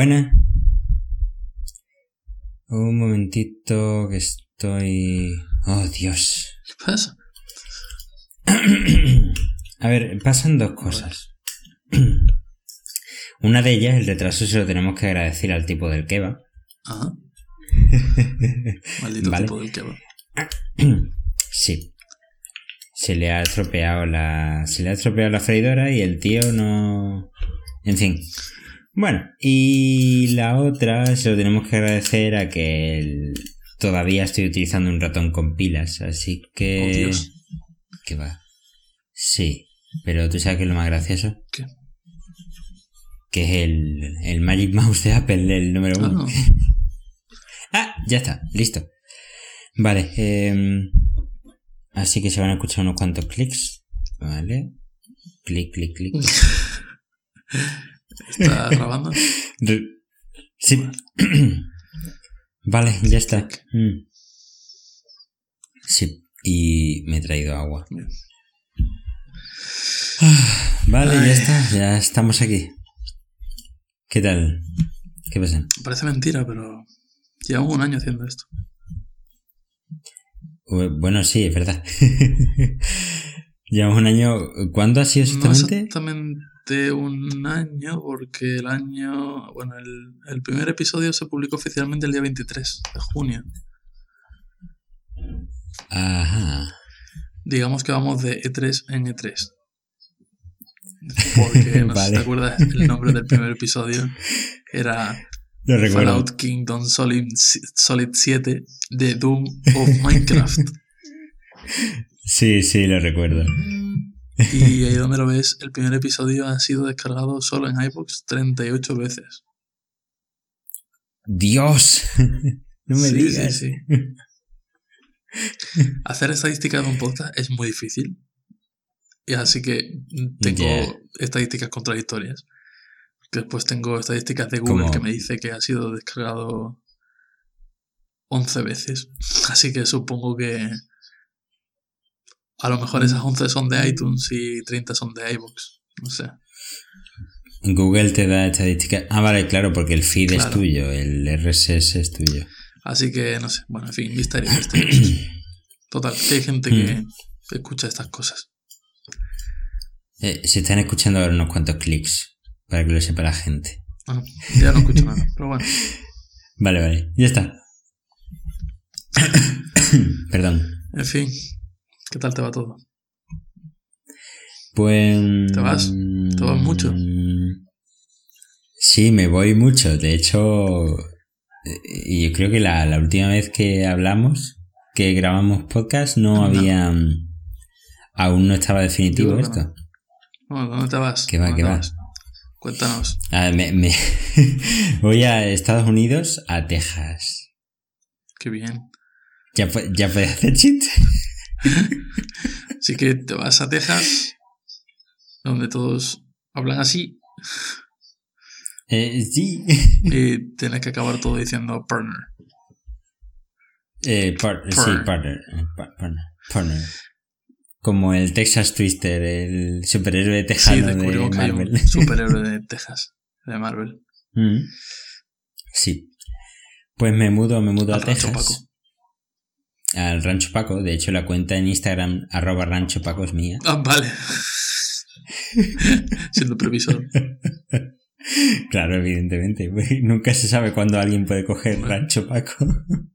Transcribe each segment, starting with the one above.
buena. Un momentito que estoy... Oh, Dios. ¿Qué pasa? A ver, pasan dos cosas. Una de ellas, el retraso, se lo tenemos que agradecer al tipo del kebab. Ajá. Maldito Vale. tipo del kebab. Sí. Se le ha estropeado la. Se le ha estropeado la freidora y el tío no. En fin. Bueno, y la otra se lo tenemos que agradecer a que el- todavía estoy utilizando un ratón con pilas, así Oh, que. Dios. ¿Qué va? Sí, pero tú sabes que es lo más gracioso. ¿Qué? Que es el, el Magic Mouse de Apple, el número Ah, uno. no. Ah, ya está, listo. Vale, em, así que se van a escuchar unos cuantos clics. Vale. Clic, clic, clic. ¿Está grabando? Sí. vale, ya está. Mm. Sí, y me he traído agua. Vale, ya está, ya estamos aquí. ¿Qué tal? ¿Qué pasa? Parece mentira, pero llevamos un año haciendo esto. Bu- Bueno, sí, es verdad. Llevamos un año. ¿Cuándo ha sido No exactamente? Exactamente un año, porque el año. Bueno, el, el primer episodio se publicó oficialmente el día 23 de junio. Ajá. Digamos que vamos de E3 en E3. Porque no sé si te acuerdas, el nombre del primer episodio era recuerdo. Fallout Kingdom Solid, Solid 7 de Doom of Minecraft. Sí, sí, lo recuerdo. Y ahí donde lo ves, el primer episodio ha sido descargado solo en iVoox 38 veces. ¡Dios! no me Sí, digas. sí, sí. Hacer estadísticas de un podcast es muy difícil. Y así que tengo estadísticas contradictorias. Después tengo estadísticas de Google ¿Cómo? que me dice que ha sido descargado 11 veces. Así que supongo que a lo mejor esas 11 son de iTunes y 30 son de iVoox. No sé. Google te da estadísticas. Ah, vale, claro, porque el feed es tuyo, el RSS es tuyo. Así que no sé. Bueno, en fin, misterio. Total, que hay gente que escucha estas cosas. Eh, se están escuchando ahora unos cuantos clics, para que lo sepa la gente. Bueno, ya no escucho nada, pero bueno. Vale, vale, ya está. Perdón. En fin, ¿qué tal te va todo? Pues. ¿Te vas? ¿Te vas mucho? Sí, me voy mucho. De hecho, yo creo que la, la última vez que hablamos, que grabamos podcast, no Anda. había. Aún no estaba definitivo Digo, esto. Bueno, ¿Dónde te vas? ¿Qué va, ¿Dónde qué vas? Cuéntanos. Ah, me- me- voy a Estados Unidos, a Texas. Qué bien. ¿Ya, ya puedes hacer chiste? Así que te vas a Texas, donde todos hablan así, Eh, sí. y tienes que acabar todo diciendo partner. Eh, par- sí, Partner. partner. pa- partner. Como el Texas Twister, el superhéroe Sí, tejano de que hay Marvel. un superhéroe de Texas, de Marvel. Mm. Sí. Pues me mudo, me mudo Al a Texas. Paco. Al Rancho Paco. De hecho, la cuenta en Instagram, arroba Rancho Paco, es mía. Ah, vale. Siendo previsor. Claro, evidentemente. Nunca se sabe cuándo alguien puede coger Bueno. Rancho Paco.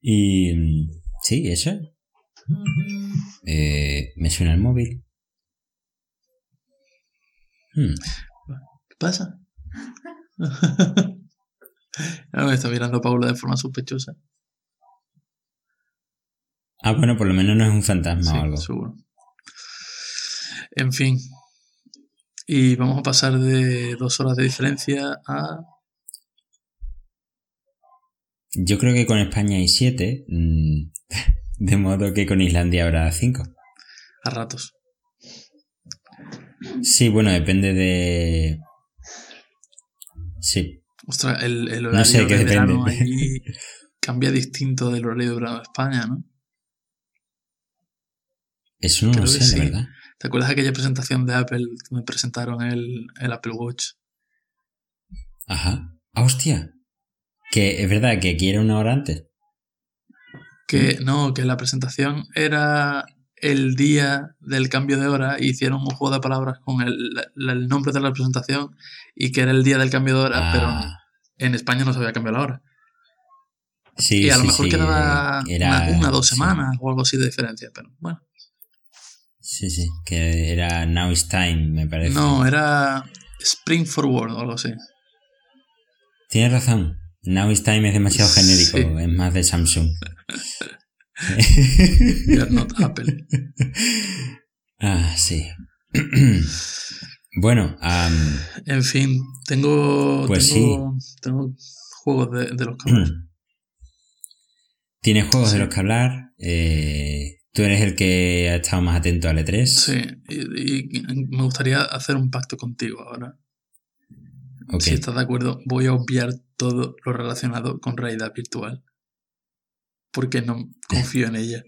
y mm, sí, eso. Eh, me suena el móvil. Hmm, ¿Qué pasa? Ah, me está mirando Paula de forma sospechosa. Ah, bueno, por lo menos no es un fantasma Sí, o algo. seguro. En fin. Y vamos a pasar de dos horas de diferencia a. Yo creo que con España hay siete. mm, De modo que con Islandia habrá cinco. a ratos. Sí, bueno, depende de. Sí. Ostras, el, el horario No sé, que de verano allí cambia distinto del horario de verano de España, ¿no? Eso no Creo lo sé, sí. la verdad. ¿Te acuerdas de aquella presentación de Apple que me presentaron el, el Apple Watch? Ajá. Ah, hostia. Que es verdad que aquí era una hora antes. Que no, que la presentación era el día del cambio de hora y hicieron un juego de palabras con el, la- el nombre de la presentación y que era el día del cambio de hora, pero Ah, en España no se había cambiado la hora. sí, y a lo mejor sí, quedaba era- una, una dos semanas o algo así de diferencia, pero bueno. Sí, sí, que era Now is Time, me parece. No, era Spring Forward o algo así. Tienes razón. Now is Time es demasiado Sí. genérico, es más de Samsung. Not Apple. ah, sí. bueno, En fin, tengo, Pues tengo, tengo juegos de, de los que hablar. tienes juegos Sí. de los que hablar. eh, tú eres el que ha estado más atento al E3. Sí, y, y me gustaría hacer un pacto contigo ahora. Si estás de acuerdo, voy a obviar todo lo relacionado con realidad virtual. Porque no confío en ella.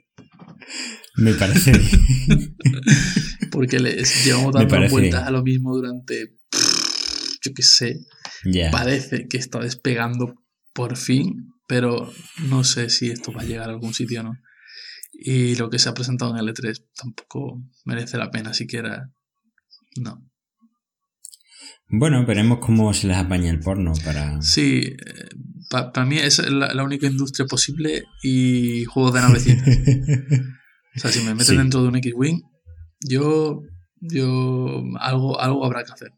Me parece bien. Porque les llevamos dando vueltas a lo mismo durante. Yo qué sé. ya. Parece que está despegando por fin, pero no sé si esto va a llegar a algún sitio o no. Y lo que se ha presentado en el E3 tampoco merece la pena siquiera. No. Bueno, veremos cómo se les apaña el porno para. Sí, para mí es la, la única industria posible y juegos de navecitas. O sea, si me meten Sí. dentro de un X-Wing, yo, yo algo, algo habrá que hacer.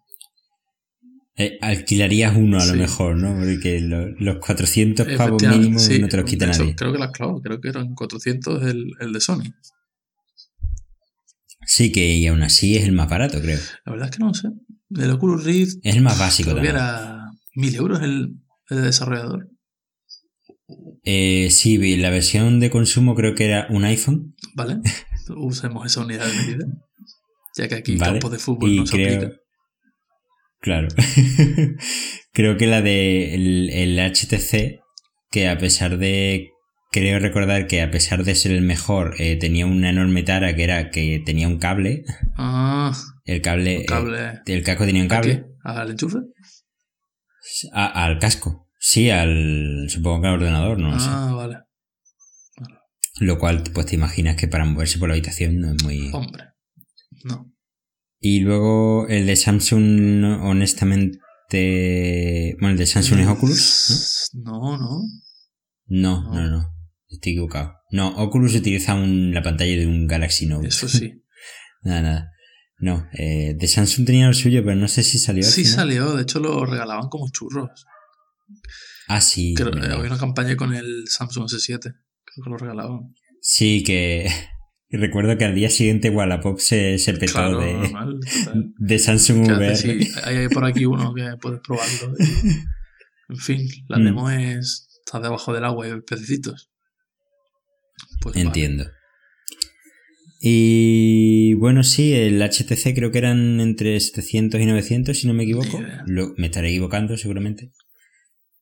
Eh, alquilarías uno a lo mejor, ¿no? Porque lo- los 400 pavos mínimos sí. no te los quita hecho, nadie. Creo que las clavado, creo que eran 400 el, el de Sony. Sí, que y aún así es el más barato, creo. La verdad es que no sé. El Oculus Rift Es el más básico también. era 1000 euros el, el desarrollador. Eh, sí, vi, la versión de consumo creo que era un iPhone. ¿Vale? Usemos esa unidad de medida. Ya que aquí Vale. campo de fútbol Y no se creo. aplica. Claro. creo que la de el, el HTC, que a pesar de. Creo recordar que a pesar de ser el mejor, eh, tenía una enorme tara que era que tenía un cable. Ah, El cable. eh, el casco tenía un ¿A cable. ¿Al enchufe? A- al casco. Sí, al. Supongo que al ordenador, no lo sé. ah, vale. Lo cual, pues te imaginas que para moverse por la habitación no es muy. Hombre. No. Y luego el de Samsung, honestamente. Bueno, el de Samsung es Oculus, No, no. ¿no? No, No. Estoy equivocado. No, Oculus utiliza un- la pantalla de un Galaxy Note. Eso sí. nada, nada. No, eh, de Samsung tenía lo suyo, pero no sé si salió. al Sí final. salió, de hecho lo regalaban como churros. Ah, sí. Creo, había una campaña con el Samsung S7. Creo que lo regalaban. Sí, que. Recuerdo que al día siguiente Wallapop se, se petó Claro, de, normal. de Samsung ¿Qué VR. Sí, hay por aquí uno que puedes probarlo. En fin, la Mm. demo es. Está debajo del agua y pececitos. Pues vale. Entiendo. Y bueno, sí, el HTC creo que eran entre 700 y 900, si no me equivoco. Lo- me estaré equivocando seguramente.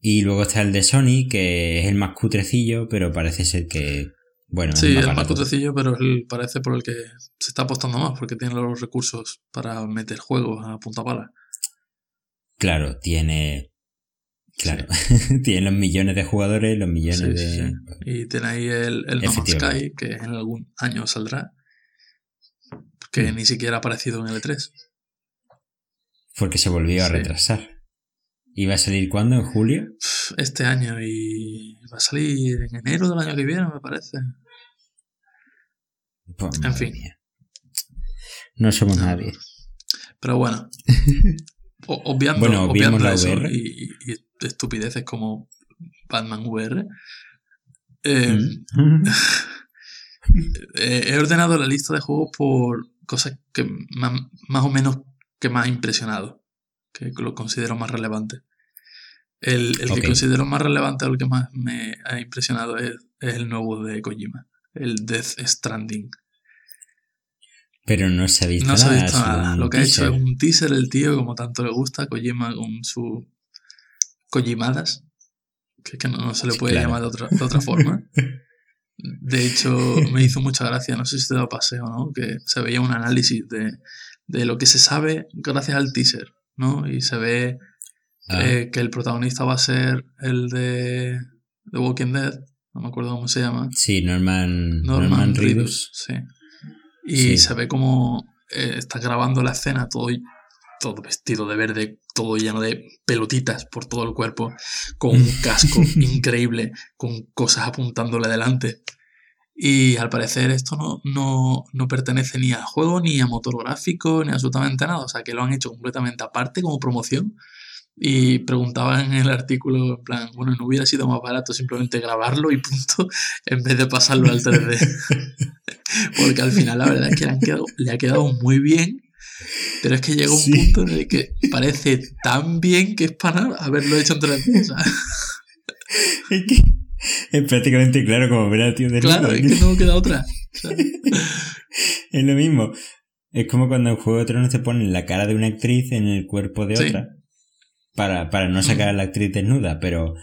Y luego está el de Sony, que es el más cutrecillo, pero parece ser que, bueno, Sí, es más es pero es el- parece por el que se está apostando más, porque tiene los recursos para meter juegos a punta pala. Claro, tiene... Claro, tiene los millones de jugadores, los millones Sí, de... sí. Y tiene ahí el, el No Man's. Sky, que en algún año saldrá, que Mm. ni siquiera ha aparecido en el E3. Porque se volvió a Sí. Retrasar. ¿Iba a salir cuándo? ¿En julio? Este año y va a salir en enero del año que viene, me parece. Pues, En fin. mía. No somos No. nadie. Pero bueno, obviando, Bueno, obviando la eso VR. y, y estupideces como Batman VR, eh, Mm. eh, he ordenado la lista de juegos por cosas que más, más o menos que más ha impresionado, que lo considero más relevante. El, el que considero más relevante o el que más me ha impresionado es, es el nuevo de Kojima, el Death Stranding. Pero no se ha visto No se ha nada. visto nada. Lo que ha hecho es un teaser el tío, como tanto le gusta, Kojima con su Kojimadas, que que no, no se le puede claro. llamar de otra, de otra forma. De hecho, me hizo mucha gracia, no sé si te lo pasé o no, que se veía un análisis de, de lo que se sabe gracias al teaser, ¿no? Y se ve Ah, eh, que el protagonista va a ser el de The Walking Dead, no me acuerdo cómo se llama. sí, Norman, Norman, Norman Reedus, Reedus. sí. Y Sí. se ve como eh, está grabando la escena todo, todo vestido de verde, todo lleno de pelotitas por todo el cuerpo, con un casco increíble, con cosas apuntándole delante. Y al parecer esto no, no, no pertenece ni al juego, ni a motor gráfico, ni absolutamente nada. O sea que lo han hecho completamente aparte como promoción. Y preguntaban en el artículo, en plan, bueno, ¿no hubiera sido más barato simplemente grabarlo y punto, en vez de pasarlo al 3D? Porque al final la verdad es que le, han quedado- le ha quedado muy bien, pero es que llega un Sí. punto en el que parece tan bien que es para haberlo hecho en 3D. o sea, Es que es prácticamente claro como ver al tío de claro, es que no queda otra. Es lo mismo. Es como cuando en Juego de Tronos te ponen la cara de una actriz en el cuerpo de Sí. otra. Para, para no sacar a la actriz desnuda, pero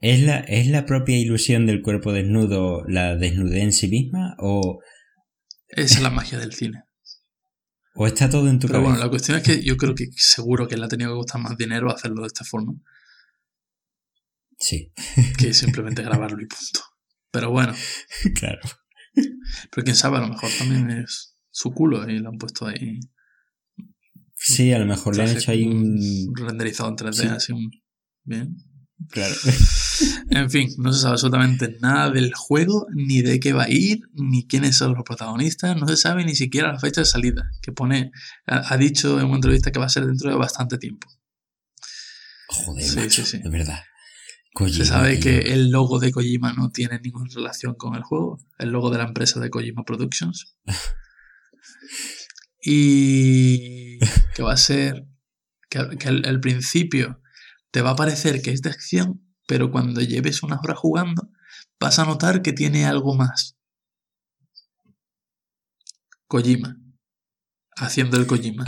¿es la, ¿es la propia ilusión del cuerpo desnudo la desnudez en sí misma? ¿O, esa es la magia del cine. o está todo en tu Pero cabeza? bueno, la cuestión es que yo creo que seguro que le ha tenido que costar más dinero hacerlo de esta forma Sí, que simplemente grabarlo y punto. Pero bueno, claro. pero quién sabe, a lo mejor también es su culo y lo han puesto ahí Sí, a lo mejor le han hecho ahí un... renderizado en 3D, Sí. así un... Bien. Claro. En fin, no se sabe absolutamente nada del juego, ni de qué va a ir, ni quiénes son los protagonistas, no se sabe ni siquiera la fecha de salida, que pone, ha, ha dicho en una entrevista que va a ser dentro de bastante tiempo. Joder, Sí, macho, sí, sí. de verdad. Se sabe tío. que el logo de Kojima no tiene ninguna relación con el juego, el logo de la empresa de Kojima Productions. Y que va a ser que, que al, al principio te va a parecer que es de acción, pero cuando lleves unas horas jugando vas a notar que tiene algo más. Kojima. Haciendo el Kojima.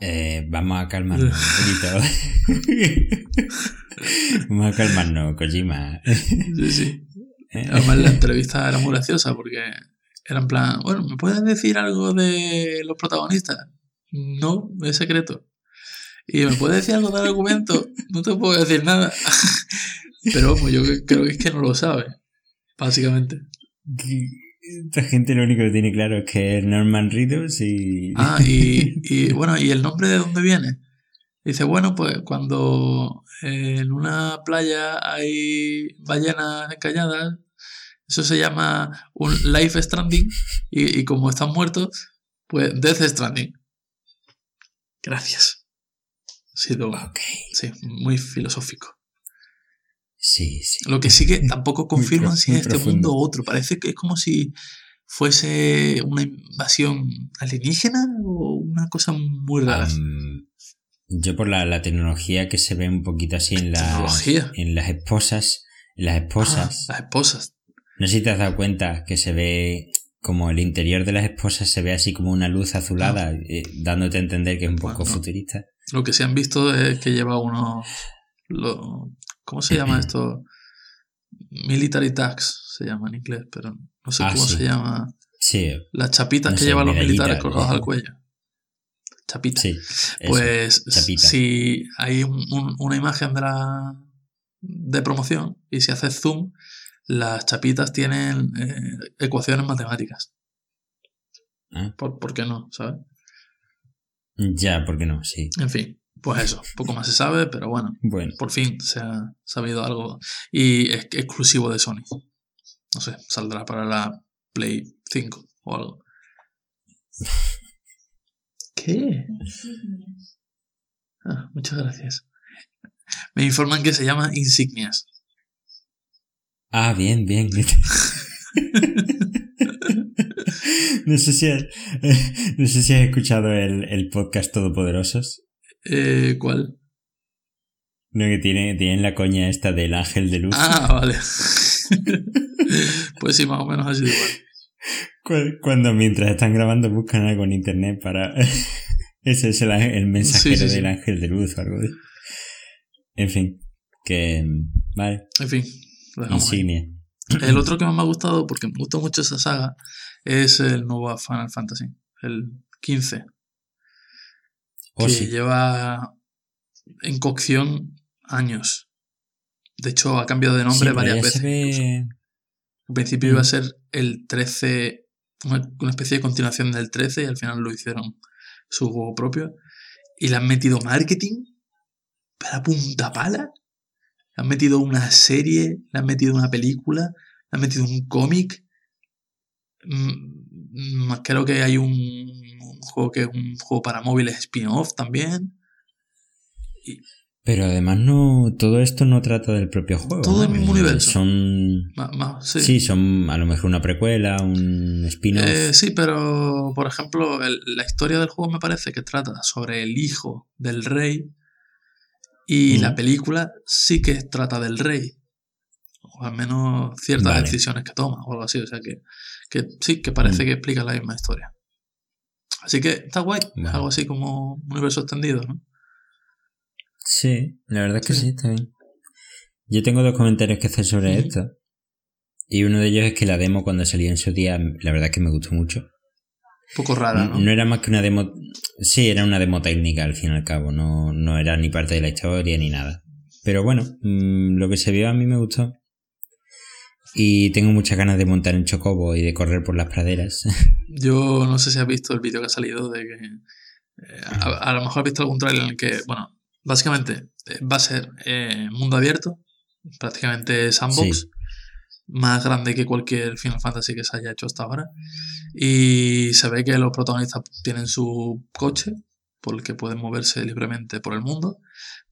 Eh, vamos a calmarnos un poquito. vamos a calmarnos, Kojima. Sí, sí. Eh, Además la entrevista era muy graciosa porque era en plan, bueno, ¿me puedes decir algo de los protagonistas? No, es secreto. ¿Y me puedes decir algo del argumento? No te puedo decir nada. Pero vamos, yo creo que es que no lo sabe, básicamente. Esta gente lo único que tiene claro es que es Norman Reedus y... Ah, y, y bueno, ¿y el nombre de dónde viene? Dice, bueno, pues cuando en una playa hay ballenas encalladas, eso se llama un life stranding, y, y como están muertos, pues death stranding. Gracias. Ha sido, sí, muy filosófico. Sí, sí. Lo que sí que tampoco confirman si es este profundo. mundo o otro. Parece que es como si fuese una invasión alienígena o una cosa muy rara. Yo por la, la tecnología que se ve un poquito así en, en las esposas, en las Ah, esposas. las esposas. No sé si te has dado cuenta que se ve como el interior de las esposas se ve así como una luz azulada, eh, dándote a entender que es un poco Ah. Bueno. futurista. Lo que se han visto es que lleva unos. ¿Cómo se llama esto? Military tags se llama en inglés, pero no sé Ah, cómo sí. se llama. Sí, Las chapitas No que sé, llevan los militares colgados al cuello. Chapitas. sí. eso. Pues chapita. si hay un- un- una imagen de la de promoción y si haces zoom, las chapitas tienen eh, ecuaciones matemáticas. Ah. ¿Por, por qué no? ¿Sabes? Ya, ¿por qué no? Sí. En fin, pues eso. Poco más se sabe, pero bueno, Bueno, por fin se ha sabido algo. Y es exclusivo de Sony. No sé, saldrá para la Play 5 o algo. ¿Qué? Ah, muchas gracias. Me informan que se llama Insignias. Ah, bien, bien. no, sé si has, no sé si has escuchado el, el podcast Todopoderosos. Eh, ¿Cuál? No, que tiene, tienen la coña esta del ángel de luz. Ah, vale. pues sí, más o menos sido igual. Cu- Cuando mientras están grabando buscan algo en internet para... Ese es el, el mensajero Sí, sí, sí. del ángel de luz o algo de... En fin, que... Vale, En fin, lo insignia. El otro que más me ha gustado, porque me gusta mucho esa saga, es el nuevo Final Fantasy, el 15. Oh, que sí. lleva en cocción años. De hecho, ha cambiado de nombre Sí, varias veces. ve-. Al principio Mm. iba a ser el 13, una, una especie de continuación del 13 y al final lo hicieron su juego propio. Y le han metido marketing, pero a punta pala. Le han metido una serie, le han metido una película, le han metido un cómic. Mm, mm, creo que hay un juego que es un juego para móviles spin-off también. Pero además no, todo esto no trata del propio juego. Todo el mismo universo. Son, Ma- ma- sí. sí. son a lo mejor una precuela, un spin-off. Eh, sí, pero por ejemplo, el- la historia del juego me parece que trata sobre el hijo del rey y Mm. la película sí que trata del rey. O al menos ciertas Vale. decisiones que toma o algo así. O sea que, que sí, que parece Mm. que explica la misma historia. Así que está guay. Algo así como un universo extendido, ¿no? Sí, la verdad es que Sí. sí, está bien. Yo tengo dos comentarios que hacer sobre esto. Y uno de ellos es que la demo cuando salió en su día, la verdad es que me gustó mucho. Un poco rara, ¿no? No era más que una demo. Sí, era una demo técnica al fin y al cabo. No, no era ni parte de la historia ni nada. Pero bueno, mm, lo que se vio a mí me gustó. Y tengo muchas ganas de montar en Chocobo y de correr por las praderas. Yo no sé si has visto el vídeo que ha salido de que. eh, a, a lo mejor has visto algún trailer en el que, bueno, básicamente eh, va a ser eh, mundo abierto, prácticamente sandbox, Sí. más grande que cualquier Final Fantasy que se haya hecho hasta ahora. Y se ve que los protagonistas tienen su coche, por el que pueden moverse libremente por el mundo.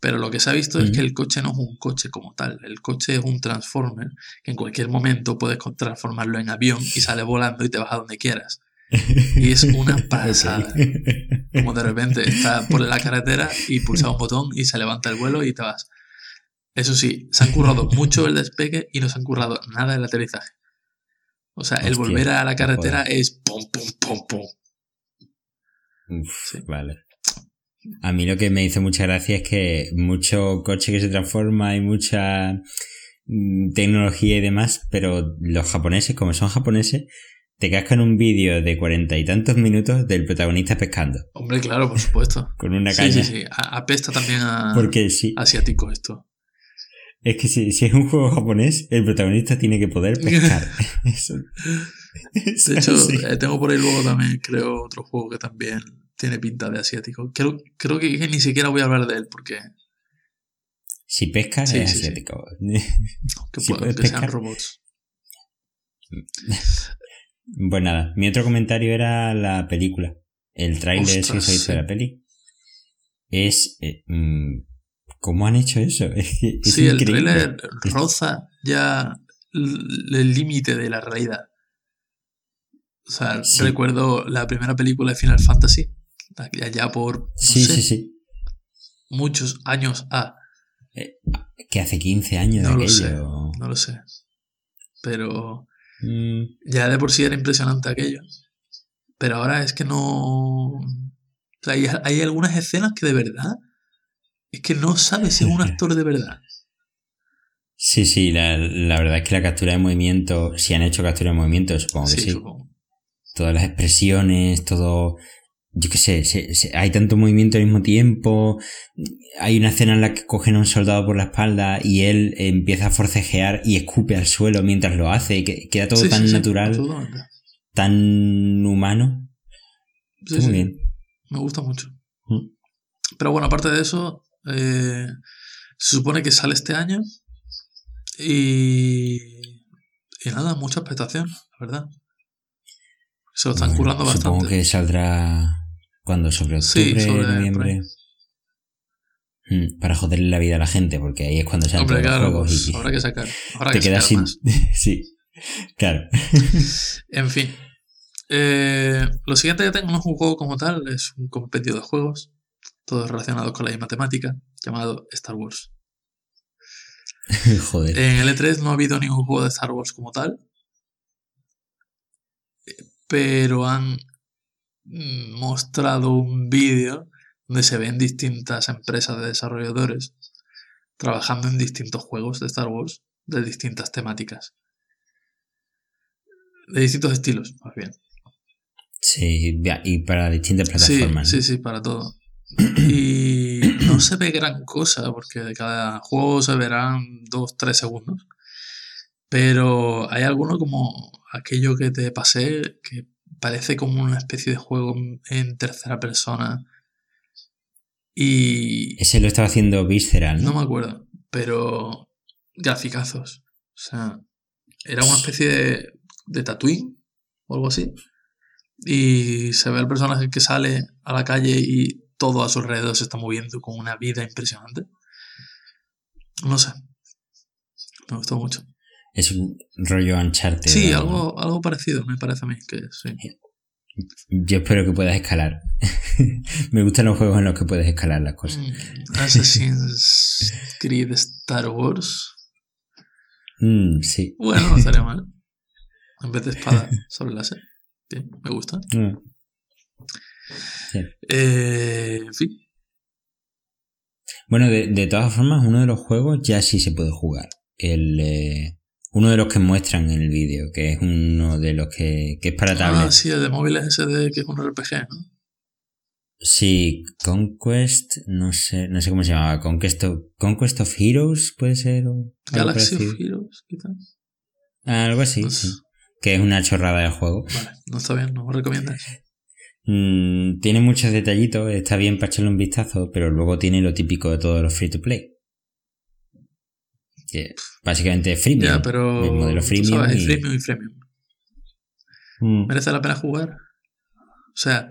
Pero lo que se ha visto es que el coche no es un coche como tal. El coche es un transformer que en cualquier momento puedes transformarlo en avión y sale volando y te vas a donde quieras. Y es una pasada. Como de repente está por la carretera y pulsa un botón y se levanta el vuelo y te vas. Eso sí, se han currado mucho el despegue y no se han currado nada el aterrizaje. O sea, el volver a la carretera joder. es pum, pum, pum, pum. Uf, Sí. Vale. A mí lo que me hizo mucha gracia es que mucho coche que se transforma y mucha mm, tecnología y demás, pero los japoneses, como son japoneses, te cascan un vídeo de cuarenta y tantos minutos del protagonista pescando Hombre, claro, por supuesto. con una Sí, caña. sí, sí. A- Apesta también a Porque sí, asiático esto. es que si, si es un juego japonés, el protagonista tiene que poder pescar. Eso, De hecho, eh, tengo por ahí luego también, creo, otro juego que también tiene pinta de asiático. Creo, creo que, ni siquiera voy a hablar de él porque si pesca Sí, es sí, sí. asiático. que, Si que sean robots. Pues nada, mi otro comentario era la película. El que Ostras, se hizo de la peli. Es... eh, mm, ¿Cómo han hecho eso? Es, Sí, el increíble. trailer roza ya el límite de la realidad. O sea, Sí. recuerdo la primera película de Final Fantasy, allá por no Sí, sé, sí, sí. muchos años. Ah, Que hace 15 años No de lo aquello. sé. no lo sé. Pero Mm, ya de por sí era impresionante aquello. Pero ahora es que no. O sea, hay, hay algunas escenas que de verdad. Es que no sabes si es un actor de verdad. sí, sí, la, la verdad es que la captura de movimiento, si han hecho captura de movimiento, supongo que Sí, sí. supongo. Todas las expresiones, todo... Yo qué sé, se- se- hay tanto movimiento al mismo tiempo. Hay una escena en la que cogen a un soldado por la espalda y él empieza a forcejear y escupe al suelo mientras lo hace. Que queda todo Sí, tan sí, natural, tan humano. Muy bien. Me gusta mucho. Mm. Pero bueno, aparte de eso, eh, se supone que sale este año. Y. Y nada, mucha expectación, la verdad. Se lo están Bueno, currando Supongo bastante. que saldrá cuando sobre Sí, octubre, sobre- por noviembre. ahí. Mm, Para joderle la vida a la gente, porque ahí es cuando salen Hombre, todos los claro, juegos pues y habrá que sacar. Habrá te que quedas sacar sin. más. sí, claro. En fin. Eh, lo siguiente que tengo no es un juego como tal, es un compendio de juegos, todos relacionados con la misma temática, llamado Star Wars. Joder. En el E3 no ha habido ningún juego de Star Wars como tal, pero han mostrado un vídeo donde se ven distintas empresas de desarrolladores trabajando en distintos juegos de Star Wars de distintas temáticas. De distintos estilos, más bien. Sí, y para distintas Sí, plataformas. sí, ¿no? sí, para todo. Y no, no se ve gran cosa, porque de cada juego se verán 2-3 segundos. Pero hay alguno como aquello que te pasé, que parece como una especie de juego en tercera persona. Y. Ese lo estaba haciendo Visceral, ¿no? No me acuerdo, pero. Graficazos. O sea, era una especie de, de Tatooine o algo así. Y se ve el personaje que sale a la calle y todo a su alrededor se está moviendo con una vida impresionante. No sé. Me gustó mucho. Es un rollo Uncharted. Sí, algo, algo parecido, me parece a mí que sí. Yo espero que puedas escalar. me gustan los juegos en los que puedes escalar las cosas. Mm, Assassin's Creed Star Wars. Mm, sí. Bueno, no estaría mal. En vez de espada sobre láser. Bien, me gusta. Mm. Eh, en fin. Bueno, de, de, todas formas, uno de los juegos ya sí se puede jugar. El, eh, uno de los que muestran en el vídeo, que es uno de los que, que es para tablet. Ah, sí, el de móviles ese de que es un RPG, ¿no? Sí, Conquest, no sé, no sé cómo se llamaba, Conquest of, Conquest of Heroes, puede ser. Galaxy of Heroes, quizás. Algo así, pues sí. Que es una chorrada de juego. Vale, no está bien, no me recomiendas. Mm, tiene muchos detallitos, está bien para echarle un vistazo, pero luego tiene lo típico de todos los free to play. Que básicamente es freemium. Ya, pero. El modelo freemium. Sabes, y... freemium y freemium. Mm. ¿Merece la pena jugar? O sea,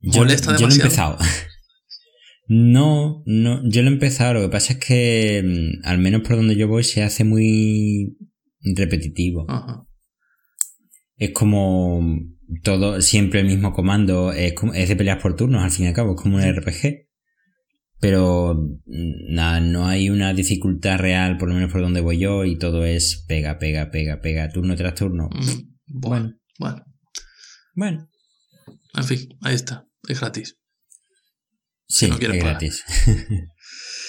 yo, molesta demasiado. Yo lo he empezado. no, no, yo lo he empezado. Lo que pasa es que, mm, al menos por donde yo voy, se hace muy repetitivo. Ajá. Es como todo, siempre el mismo comando, es, es de peleas por turnos, al fin y al cabo, es como un RPG. Pero mm, nada, no hay una dificultad real, por lo menos por donde voy yo, y todo es pega, pega, pega, pega, turno tras turno. Mm, bueno, bueno. Bueno. En fin, ahí está, es gratis. Sí, es gratis.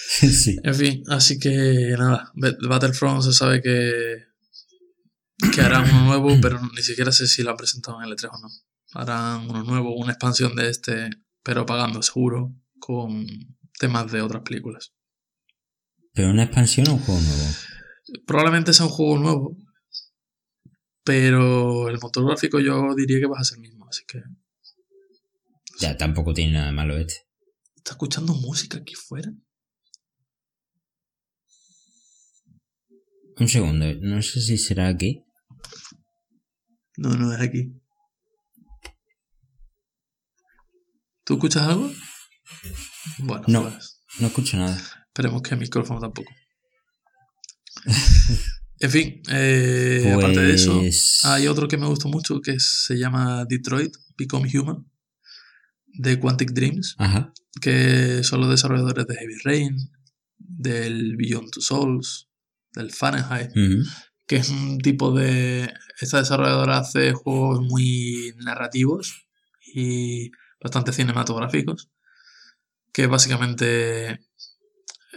sí. En fin, así que nada, Battlefront se sabe que que harán uno nuevo, pero ni siquiera sé si lo han presentado en el E3 o no. Harán uno nuevo, una expansión de este, pero pagando seguro, con temas de otras películas. ¿Pero una expansión o un juego nuevo? Probablemente sea un juego nuevo, pero el motor gráfico yo diría que va a ser el mismo, así que... Ya, tampoco tiene nada malo este. ¿Está escuchando música aquí fuera? Un segundo, no sé si será aquí. No, no es aquí. ¿Tú escuchas algo? Bueno, no, pues, no escucho nada. Esperemos que el micrófono tampoco. en fin, eh, aparte de eso, pues hay otro que me gustó mucho que se llama Detroit Become Human de Quantic Dreams, que son los desarrolladores de Heavy Rain, del Beyond Two Souls, del Fahrenheit, que es un tipo de... Esta desarrolladora hace juegos muy narrativos y bastante cinematográficos, que básicamente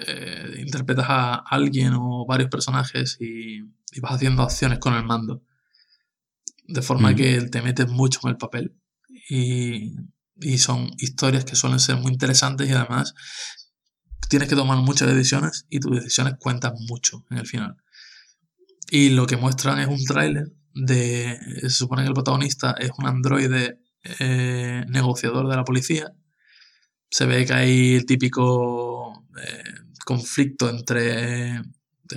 eh, interpretas a alguien o varios personajes y, vas haciendo acciones con el mando, de forma que te metes mucho en el papel. Y, y son historias que suelen ser muy interesantes y además tienes que tomar muchas decisiones y tus decisiones cuentan mucho en el final. Y lo que muestran es un tráiler de... Se supone que el protagonista es un androide eh, negociador de la policía. Se ve que hay el típico eh, conflicto entre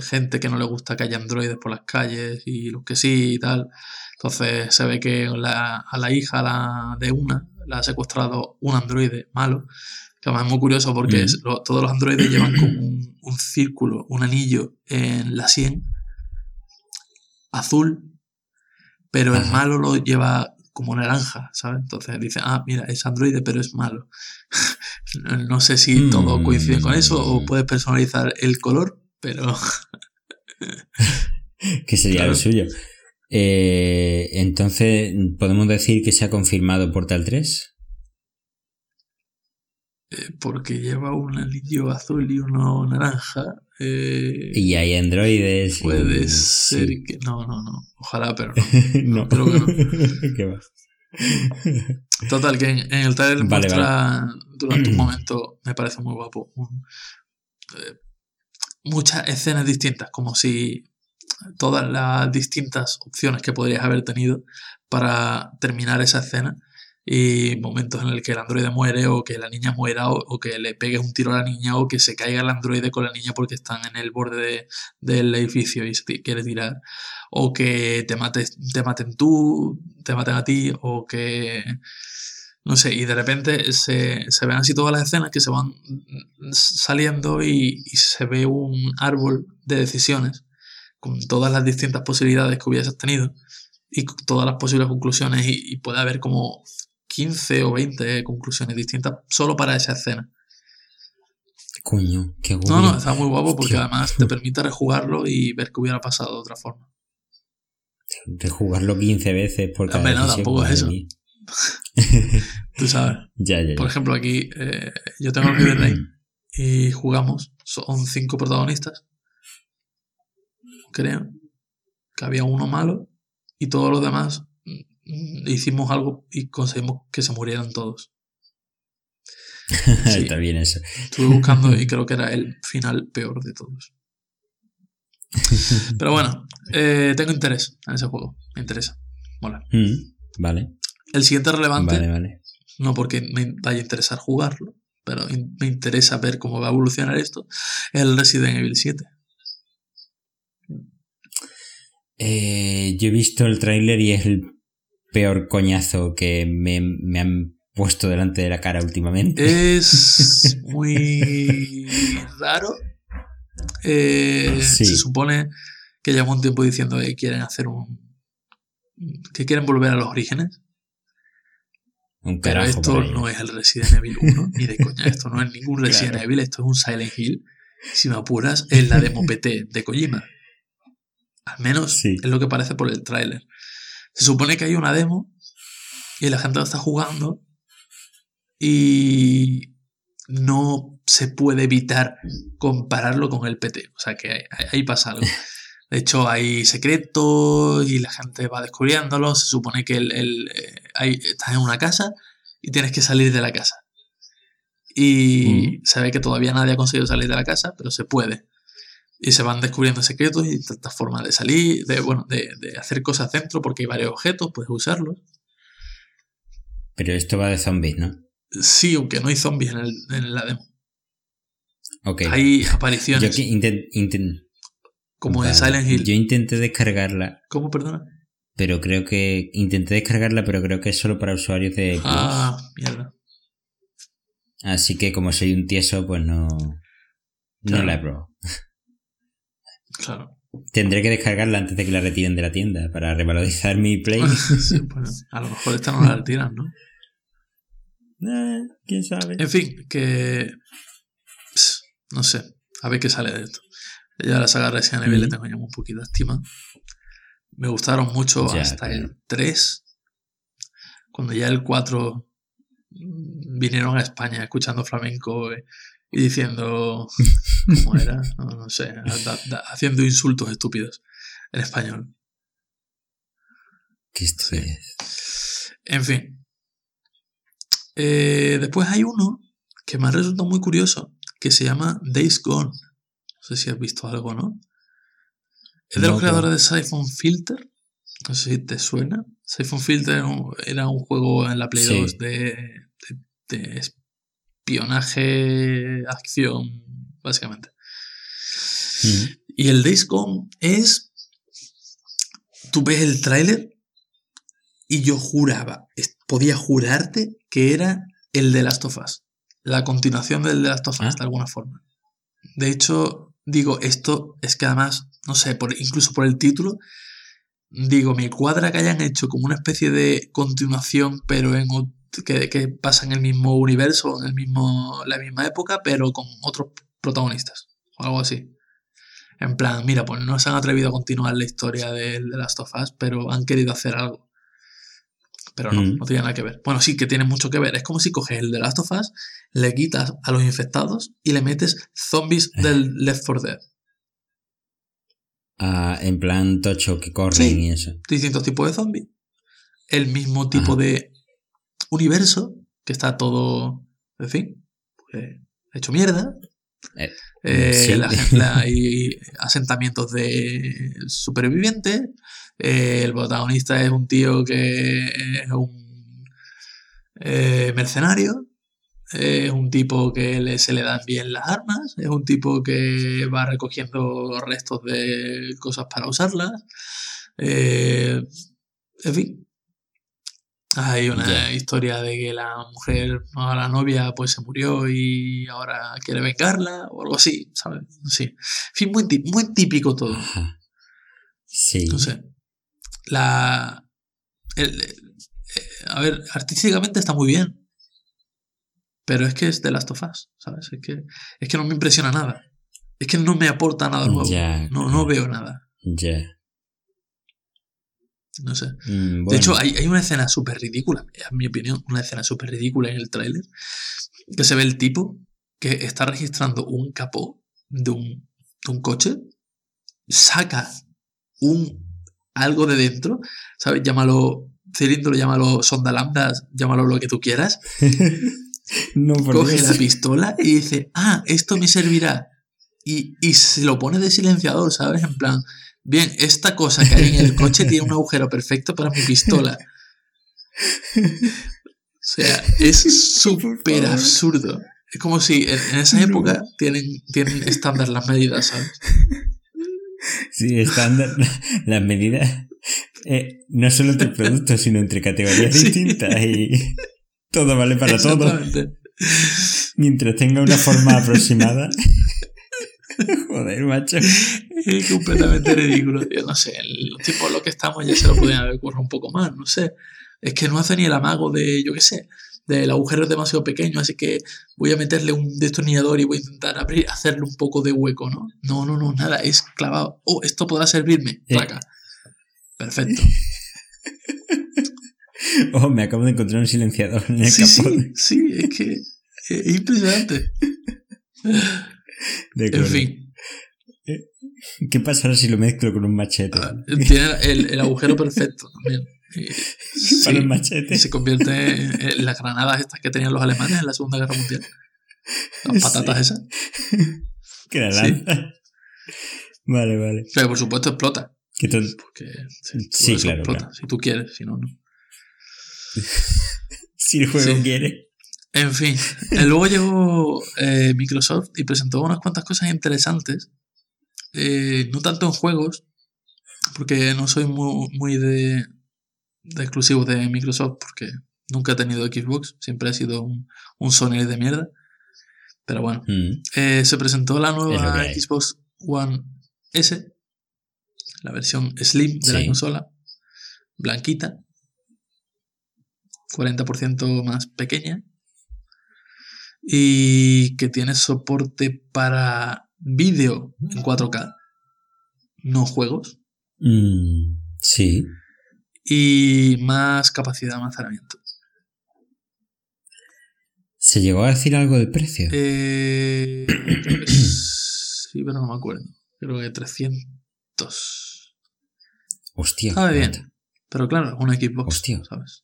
gente que no le gusta que haya androides por las calles y los que sí y tal. Entonces se ve que a la hija la, de una la ha secuestrado un androide malo. Que además es muy curioso porque mm. todos los androides llevan como un, un, círculo, un anillo en la sien azul, pero el malo lo lleva como naranja, ¿sabes? Entonces dice, ah, mira, es androide, pero es malo. no sé si todo mm. coincide con eso o puedes personalizar el color, pero... que sería lo suyo. Eh, entonces, ¿podemos decir que se ha confirmado Portal 3? Eh, porque lleva un anillo azul y uno naranja. Eh, y hay androides. Puede ser que. No, no, no. Ojalá, pero no. no. Creo que no. ¿Qué va? Total, que en, el trailer Vale, muestra durante un momento, me parece muy guapo, un- eh, muchas escenas distintas, como si todas las distintas opciones que podrías haber tenido para terminar esa escena y momentos en el que el androide muere o que la niña muera o, que le pegues un tiro a la niña o que se caiga el androide con la niña porque están en el borde de- del edificio y se quiere tirar. O que te mates te maten tú te maten a ti o que no sé y de repente se, se ven así todas las escenas que se van saliendo y, se ve un árbol de decisiones con todas las distintas posibilidades que hubieses tenido y todas las posibles conclusiones y, y puede haber como 15 o 20 conclusiones distintas solo para esa escena. Coño, qué No, guay. no, está muy guapo porque Hostia. además te permite rejugarlo y ver qué hubiera pasado de otra forma. De jugarlo 15 veces por cada Hombre, no, tampoco es eso. Tú sabes. Ya, ya, ya. Por ejemplo, aquí eh, yo tengo el River y jugamos, son cinco protagonistas, creo, que había uno malo y todos los demás hicimos algo y conseguimos que se murieran todos. sí. Está bien eso. Estuve buscando y creo que era el final peor de todos. Pero bueno, eh, tengo interés en ese juego, me interesa, mola. Mm, vale, El siguiente relevante, vale, vale. no porque me vaya a interesar jugarlo, pero me interesa ver cómo va a evolucionar esto, es el Resident Evil 7. Eh, yo he visto el tráiler y es el peor coñazo que me, me han puesto delante de la cara últimamente. Es muy raro. Eh, Sí. Se supone que lleva un tiempo diciendo que quieren hacer un. que quieren volver a los orígenes. Un Pero esto no es el Resident Evil 1, ni de coña. Esto no es ningún Resident Claro. Evil, esto es un Silent Hill. Si me apuras, es la demo PT de Kojima. Al menos Sí. es lo que parece por el tráiler. Se supone que hay una demo y la gente lo está jugando y no se puede evitar compararlo con el PT. O sea que ahí, pasa algo. De hecho, hay secretos y la gente va descubriéndolo. Se supone que el, el, eh, hay- estás en una casa y tienes que salir de la casa. Y se ve que todavía nadie ha conseguido salir de la casa, pero se puede. Y se van descubriendo secretos y tantas formas de salir, de, bueno, de, de hacer cosas dentro, porque hay varios objetos, puedes usarlos. Pero esto va de zombies, ¿no? Sí, aunque no hay zombies en, el- en la demo. Ok. Hay Yo apariciones, que como en. Silent Hill. Yo intenté descargarla, ¿Cómo, perdona? pero creo que. Intenté descargarla, pero creo que es solo para usuarios de. Ah, mierda. Así que como soy un tieso, pues no. No la he probado. Claro. Tendré que descargarla antes de que la retiren de la tienda para revalorizar mi play. Sí, bueno, a lo mejor esta no la retiran, ¿no? Eh, ¿Quién sabe? En fin, que. No sé, a ver qué sale de esto. Ya la saga Resident Evil le Ujú. tengo ya un poquito de estima. Me gustaron mucho Ya, hasta claro. el 3. Cuando ya el 4 mm, vinieron a España escuchando flamenco eh, y diciendo. ¿Cómo era? No, no sé. da- da- haciendo insultos estúpidos en español. ¿Qué Sí. En fin. Eh, después hay uno que me ha resultado muy curioso, que se llama Days Gone. No sé si has visto algo, ¿no? Es de No, los creadores de Siphon Filter. No sé si te suena. Siphon Filter era un- era un juego en la Play Sí. 2 de, de- de espionaje, acción, básicamente. Mm. Y el Days Gone es. Tú ves el tráiler y yo juraba, podía jurarte que era el de Last of Us. La continuación del de Last of Us, Ah. de alguna forma. De hecho, digo, esto es que además, no sé, por, incluso por el título, digo, me cuadra que hayan hecho como una especie de continuación, pero en ot- que, que pasa en el mismo universo, en el mismo, la misma época, pero con otros protagonistas. O algo así. En plan, mira, pues no se han atrevido a continuar la historia del de Last of Us, pero han querido hacer algo. Pero no, Mm. no tiene nada que ver. Bueno, sí que tiene mucho que ver. Es como si coges el de Last of Us, le quitas a los infectados y le metes zombies del Left 4 Dead. Ah, en plan tocho que corren Sí. y eso. Distintos tipos de zombies. el mismo tipo Ajá. de universo, que está todo, en fin, pues, hecho mierda. Eh, Eh, sí. la gen- la- hay asentamientos de supervivientes. eh, el protagonista es un tío que es un eh, mercenario. Es un tipo que le- se le dan bien las armas. Es un tipo que va recogiendo restos de cosas para usarlas. eh, en fin. Hay una historia de que la mujer, la novia, pues se murió y ahora quiere vengarla o algo así, ¿sabes? Sí. En fin, muy, muy típico todo. Ajá. Sí. Sé. La. el- eh, a ver, artísticamente está muy bien. Pero es que es de Last of Us, ¿sabes? Es que, es que no me impresiona nada. Es que no me aporta nada nuevo. No, no veo nada. Ya. No sé. Mm, De hecho, hay, hay una escena súper ridícula, en mi opinión, una escena súper ridícula en el tráiler, que se ve el tipo que está registrando un capó de un, de un coche, saca un algo de dentro, ¿sabes? Llámalo cilindro, llámalo sonda lambda, llámalo lo que tú quieras, no, por coge Dios. la pistola y dice, ah, esto me servirá. Y, y se lo pone de silenciador, ¿sabes? En plan, bien, esta cosa que hay en el coche tiene un agujero perfecto para mi pistola. O sea, es súper absurdo. Es como si en, en esa No. época tienen, tienen estándar las medidas, ¿sabes? Sí, estándar. Las medidas. eh, no solo entre productos, sino entre categorías Sí. distintas. Y todo vale para todo. Mientras tenga una forma aproximada. Joder, macho. Es completamente ridículo, tío. No sé, los tipos en los que estamos ya se lo podían haber currado un poco más, no sé. Es que no hace ni el amago de, yo qué sé, del agujero es demasiado pequeño, así que voy a meterle un destornillador y voy a intentar abrir, hacerle un poco de hueco, ¿no? No, no, no, nada, es clavado. Oh, esto podrá servirme. Eh. Placa. Perfecto. Oh, me acabo de encontrar un silenciador en el Sí, sí, sí, es que es impresionante. De En fin, ¿Qué pasará si lo mezclo con un machete? ah, tiene el, el agujero perfecto también. Y- sí. Para el machete. Se convierte en, las granadas estas que tenían los alemanes en la Segunda Guerra Mundial. Las patatas esas. Que la sí. lanza. Vale, vale. Pero por supuesto explota. Que Porque sí, claro, explota. claro. Si tú quieres, si no, no. Si el juego quiere. En fin. eh, Luego llegó eh, Microsoft y presentó unas cuantas cosas interesantes. Eh, no tanto en juegos, porque no soy muy, muy de, de exclusivos de Microsoft, porque nunca he tenido Xbox, siempre he sido un, un Sony de mierda. Pero bueno, Mm, Eh, se presentó la nueva. Xbox One S, la versión Slim de la consola, blanquita, 40% más pequeña, y que tiene soporte para vídeo en 4K, no juegos, mm, sí. y más capacidad de almacenamiento. ¿Se llegó a decir algo de precio? Eh, sí, pero no me acuerdo. Creo que 300. Hostia. Sabe bien. Pero claro, una Xbox, Hostia. ¿sabes?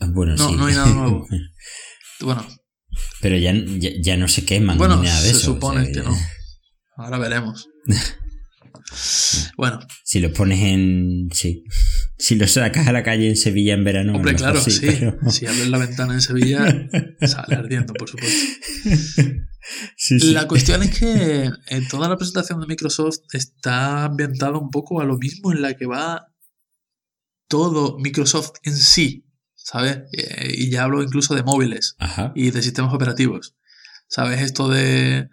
Ah, Bueno, No, sí. no hay nada nuevo. Bueno, Pero ya, ya, ya no se queman bueno, ni nada de se eso. supone sea, que no. Ahora veremos. Bueno, Si los pones en. Sí. Si los sacas a la calle en Sevilla en verano. lo hombre, claro, sí. pero- Si abres la ventana en Sevilla, sale ardiendo, por supuesto. Sí, sí. La cuestión es que en toda la presentación de Microsoft está ambientada un poco a lo mismo en la que va todo Microsoft en sí, ¿sabes? Eh, Y ya hablo incluso de móviles Ajá. y de sistemas operativos. ¿Sabes? Esto de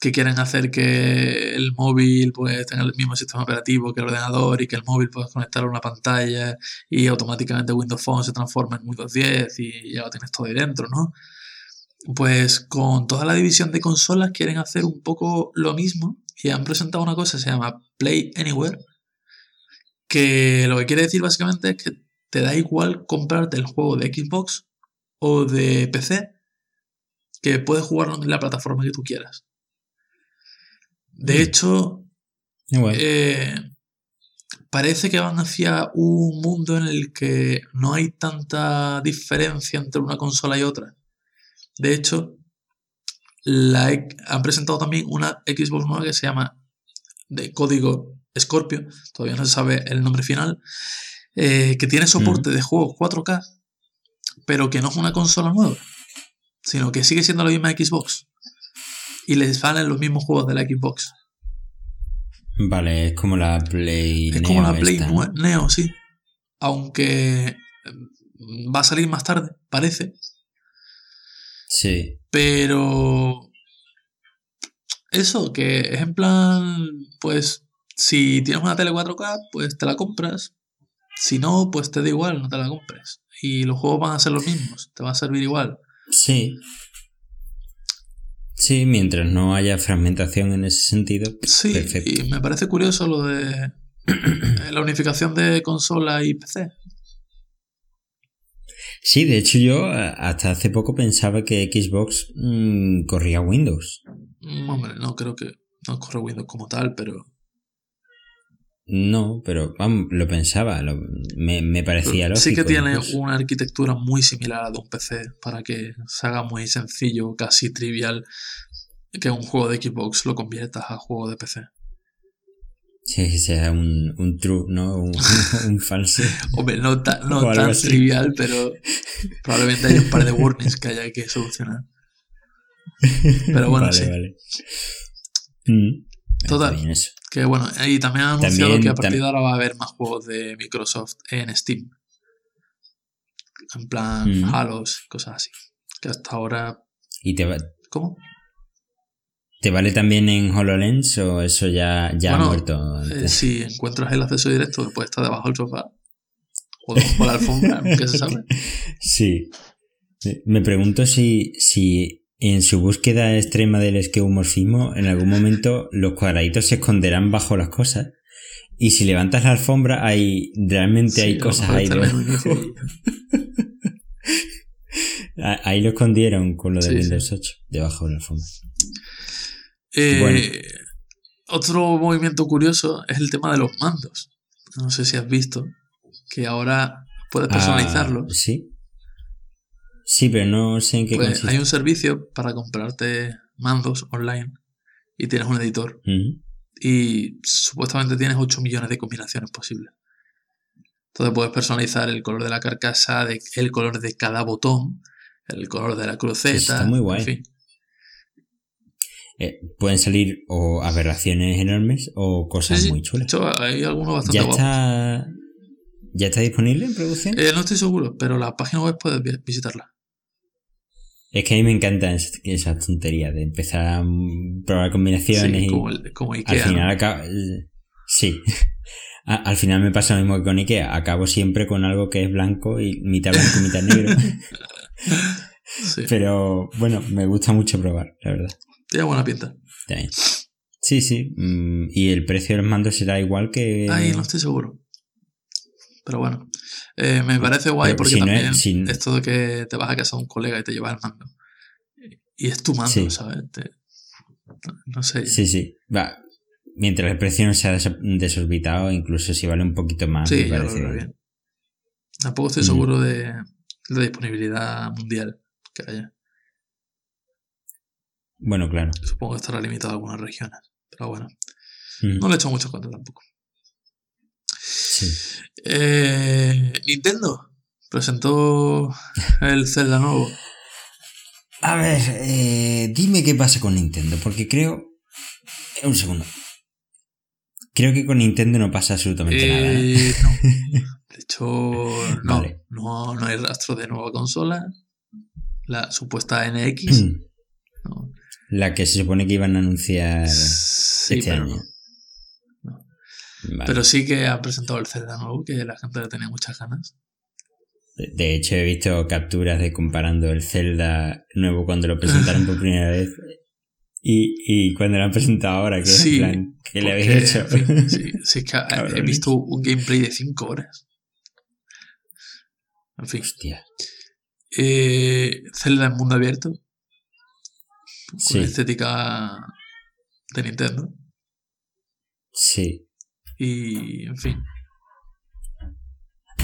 que quieren hacer que el móvil pues tenga el mismo sistema operativo que el ordenador y que el móvil puedas conectar a una pantalla y automáticamente Windows Phone se transforma en Windows 10 y ya lo tienes todo ahí dentro, ¿no? Pues con toda la división de consolas quieren hacer un poco lo mismo y han presentado una cosa que se llama Play Anywhere, que lo que quiere decir básicamente es que te da igual comprarte el juego de Xbox o de PC, que puedes jugarlo en la plataforma que tú quieras. De Mm. hecho, eh, parece que van hacia un mundo en el que no hay tanta diferencia entre una consola y otra. De hecho, la, han presentado también una Xbox nueva que se llama de código Scorpio, todavía no se sabe el nombre final, eh, que tiene soporte de juegos 4K, pero que no es una consola nueva, sino que sigue siendo la misma Xbox. Y les valen los mismos juegos de la Xbox. Vale, es como la Play Es como la Play esta, ¿no? nue- Neo, sí. Aunque mm, va a salir más tarde, parece. Sí. Pero eso, que es en plan, pues si tienes una tele 4K, pues te la compras. Si no, pues te da igual, no te la compres. Y los juegos van a ser los mismos, te va a servir igual. Sí. Sí, mientras no haya fragmentación en ese sentido, Sí, perfecto. y me parece curioso lo de eh, la unificación de consola y PC. Sí, de hecho yo a- hasta hace poco pensaba que Xbox mm, corría Windows. Mm, Hombre, no creo que no corre Windows como tal, pero No, pero vamos, lo pensaba, lo- me, me parecía lógico. sí que tiene incluso. una arquitectura muy similar a la de un PC para que se haga muy sencillo, casi trivial, que un juego de Xbox lo conviertas a juego de PC. Sí, que sea un, un true, ¿no? Un, un falso. Hombre, no, ta- no tan así. trivial, pero probablemente hay un par de warnings que haya que solucionar. Pero bueno, vale, sí. vale. Mm, Total. bien eso. Que bueno, y también han anunciado También- que a partir de ahora va a haber más juegos de Microsoft en Steam. En plan Mm. Halos, cosas así. Que hasta ahora. ¿Y te, va- ¿Cómo? te vale también en HoloLens o eso ya, ya Bueno, ha muerto? Eh, si encuentras el acceso directo que puede estar debajo del sofá o debajo de la alfombra, nunca se sabe. Sí. Me pregunto si, si en su búsqueda extrema del esqueumorfismo en algún momento los cuadraditos se esconderán bajo las cosas y si levantas la alfombra hay realmente Sí, hay cosas ahí. Ah, Ahí lo escondieron con lo de Sí, Windows 8 debajo de la alfombra. Eh, Bueno. Otro movimiento curioso es el tema de los mandos. No sé si has visto que ahora puedes Ah, personalizarlos. sí. Sí, pero no sé en qué Pues consiste. hay un servicio para comprarte mandos online y tienes un editor y supuestamente tienes 8 millones de combinaciones posibles. Entonces puedes personalizar el color de la carcasa, de- el color de cada botón, el color de la cruceta. está muy guay. En fin. Eh, pueden salir o aberraciones enormes o cosas sí. muy De chulas. hecho, hay algunos bastante ¿Ya guapos. ¿Ya está disponible en producción? Eh, no estoy seguro, pero la página web puedes vi- visitarla. Es que a mí me encantan esas, esas tonterías de empezar a probar combinaciones Sí, y como, el- como al Ikea. final ¿no? Sí. Al final me pasa lo mismo que con Ikea. Acabo siempre con algo que es blanco y mitad blanco y mitad negro. Sí, Pero bueno, me gusta mucho probar, la verdad. tiene buena pinta. También. Sí, sí. mm, Y el precio de los mandos será igual que... Ahí no estoy seguro. Pero bueno, eh, me parece guay Pero porque si no también es- si- esto de que te vas a casa de un colega y te lleva el mando. Y es tu mando, Sí. ¿sabes? Te- no sé. Sí, sí. Va. Mientras el precio no sea des- desorbitado, incluso si vale un poquito más, Sí, me yo lo parece veo bien. Tampoco estoy Mm. seguro de la disponibilidad mundial que haya. Bueno, claro. Supongo que estará limitado a algunas regiones. Pero bueno, Mm, no le he hecho mucho cuenta tampoco. Sí. Eh, Nintendo presentó el Zelda nuevo. A ver, eh, dime qué pasa con Nintendo, porque creo... Un segundo. Creo que con Nintendo no pasa absolutamente nada. ¿eh? Eh, no. De hecho, no, Vale. no. No hay rastro de nueva consola. La supuesta NX. no. La que se supone que iban a anunciar Sí, este año. Vale. Pero sí que han presentado el Zelda nuevo, que la gente le tenía muchas ganas. De- hecho, he visto capturas de comparando el Zelda nuevo cuando lo presentaron por primera vez y, y cuando lo han presentado ahora, que Sí, plan, ¿qué le habéis hecho? en fin, sí, sí, es que he Cabrones. visto un gameplay de 5 horas. En fin. Hostia. Eh, Zelda en mundo abierto. Con Sí. estética de Nintendo. Sí. Y, en fin,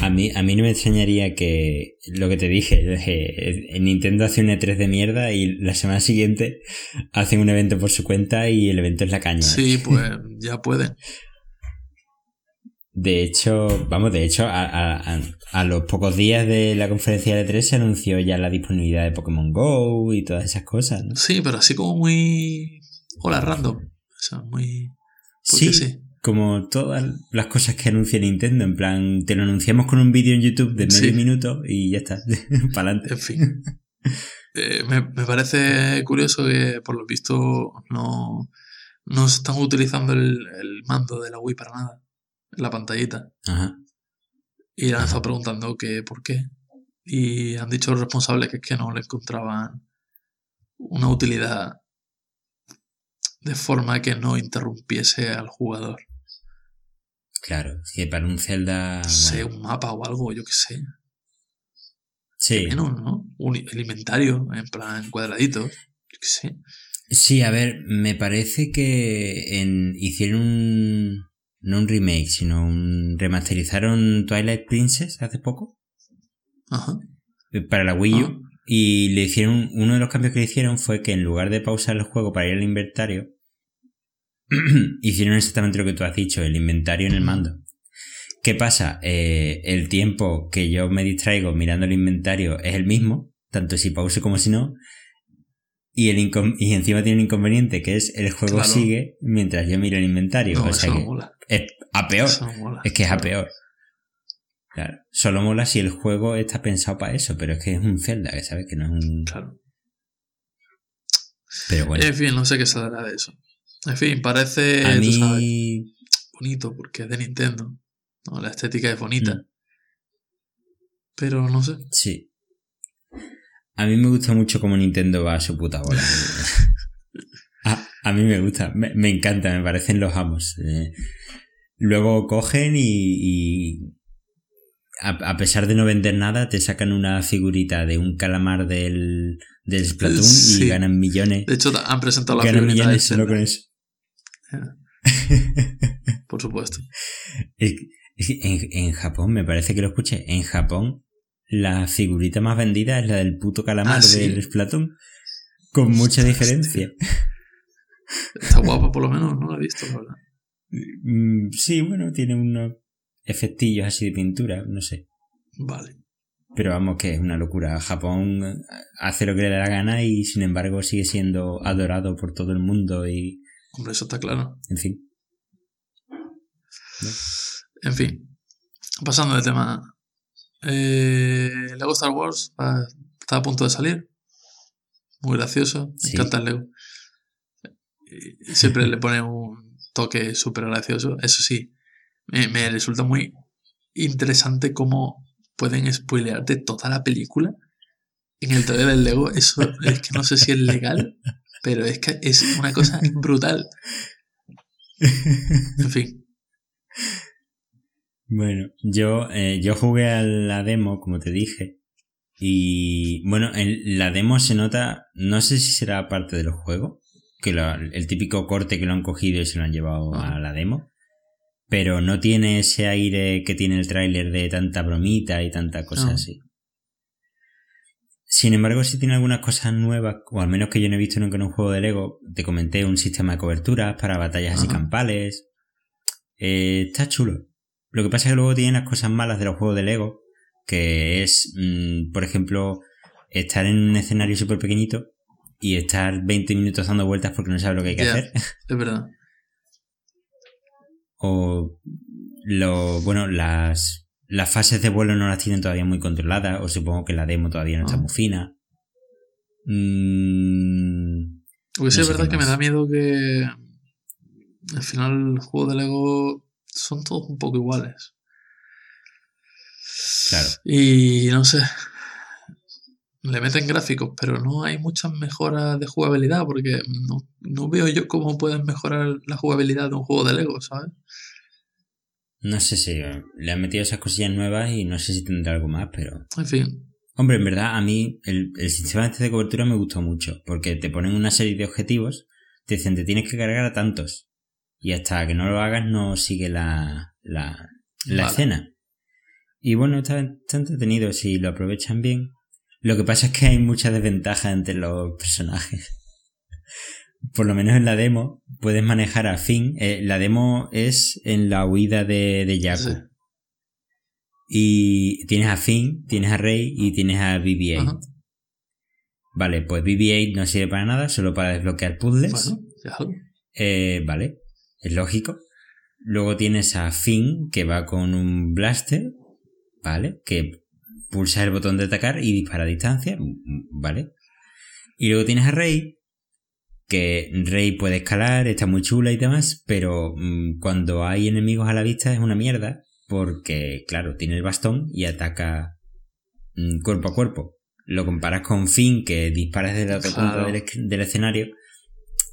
A mí, a mí no me extrañaría que lo que te dije, eh, Nintendo hace un E3 de mierda y la semana siguiente hacen un evento por su cuenta y el evento es la caña. Sí, pues ya pueden. De hecho, vamos, de hecho, a, los pocos días de la conferencia de E3 se anunció ya la disponibilidad de Pokémon Go y todas esas cosas, ¿no? Sí, pero así como muy... Hola, random. O sea, muy... Sí, sí, como todas las cosas que anuncia Nintendo, en plan, te lo anunciamos con un vídeo en YouTube de medio minuto y ya está, para adelante. En fin. Eh, me, parece curioso que, por lo visto, no, no están utilizando el, mando de la Wii para nada, la pantallita. Ajá. Y han estado preguntando que por qué. Y han dicho los responsables que es que no le encontraban una utilidad de forma que no interrumpiese al jugador. Claro, que para un Zelda. Sé, un mapa o algo, yo qué sé. Sí. Menos, ¿no? Un, el inventario, en plan cuadradito. Yo qué sé. Sí, a ver, me parece que en, hicieron un. No un remake, sino un. remasterizaron Twilight Princess hace poco. Ajá. Eh, para la Wii U. Ah. Y le hicieron. Uno de los cambios que le hicieron fue que en lugar de pausar el juego para ir al inventario, hicieron exactamente lo que tú has dicho, el inventario en el mando. ¿Qué pasa? Eh, el tiempo que yo me distraigo mirando el inventario es el mismo, tanto si pause como si no, y, el y encima tiene un inconveniente que es el juego sigue mientras yo miro el inventario. o sea que es a peor. es que es a peor. Claro. Solo mola si el juego está pensado para eso, pero es que es un Zelda, que sabes que no es un. Claro. Pero bueno. En fin, no sé qué saldrá de eso. En fin, parece bonito porque es de Nintendo. La estética es bonita. Mm. Pero no sé. Sí. A mí me gusta mucho cómo Nintendo va a su puta bola. a, mí me gusta, me, encanta, me parecen los amos. Eh. luego cogen y, a, pesar de no vender nada, te sacan una figurita de un calamar del, del Splatoon y ganan millones. De hecho, han presentado la ganan millones solo con eso. Por supuesto. en, Japón, me parece que lo escuché, en Japón la figurita más vendida es la del puto calamar ah, del Splatoon. Con mucha diferencia. Está guapa por lo menos, no la he visto, la verdad. Mm, sí, bueno, tiene unos efectillos así de pintura, no sé. Vale. Pero vamos, que es una locura. Japón hace lo que le da la gana y sin embargo sigue siendo adorado por todo el mundo y Hombre, eso está claro. En fin. En fin. Pasando de tema. Eh, Lego Star Wars está a punto de salir. Muy gracioso. Me encanta el Lego. siempre le pone un toque súper gracioso. Eso sí, me, resulta muy interesante cómo pueden spoilearte toda la película en el trailer del Lego. Eso es que no sé si es legal pero es que es una cosa brutal. En fin. Bueno, yo, eh, yo jugué a la demo, como te dije. Y bueno, en la demo se nota, no sé si será parte del juego, que el típico corte que lo han cogido y se lo han llevado a la demo. Pero no tiene ese aire que tiene el tráiler de tanta bromita y tanta cosa así. Sin embargo, si tiene algunas cosas nuevas, o al menos que yo no he visto nunca en un juego de Lego. Te comenté un sistema de coberturas para batallas así campales. Eh, está chulo. Lo que pasa es que luego tiene las cosas malas de los juegos de Lego, que es, mm, por ejemplo, estar en un escenario súper pequeñito y estar 20 minutos dando vueltas porque no sabes lo que hay que hacer. Es verdad. o lo, bueno, las las fases de vuelo no las tienen todavía muy controladas, o supongo que la demo todavía no está ah. muy fina. Mm, Porque sí, es verdad que me da miedo que al final el juego de Lego son todos un poco iguales. Claro. Y no sé. Le meten gráficos, pero no hay muchas mejoras de jugabilidad porque no, no veo yo cómo pueden mejorar la jugabilidad de un juego de Lego, ¿sabes? No sé si le han metido esas cosillas nuevas y no sé si tendrá algo más, pero. En fin. Hombre, en verdad, a mí el, sistema este de cobertura me gustó mucho, porque te ponen una serie de objetivos, te dicen te tienes que cargar a tantos, y hasta que no lo hagas no sigue la, la, la escena. Y bueno, está, está entretenido si lo aprovechan bien. Lo que pasa es que hay mucha desventaja entre los personajes. Por lo menos en la demo puedes manejar a Finn. Eh, la demo es en la huida de, de. Sí. Y tienes a Finn, tienes a Rey y tienes a BB-8. Ajá. Vale, pues BB-8 no sirve para nada, solo para desbloquear puzzles. Bueno. Eh, vale, es lógico. Luego tienes a Finn, que va con un blaster, ¿vale? Que pulsa el botón de atacar y dispara a distancia, mm, ¿vale? Y luego tienes a Rey, que Rey puede escalar, está muy chula y demás, pero mm, cuando hay enemigos a la vista es una mierda, porque, claro, tiene el bastón y ataca mm, cuerpo a cuerpo. Lo comparas con Finn, que dispara desde el otro Claro. punto del, esc- del escenario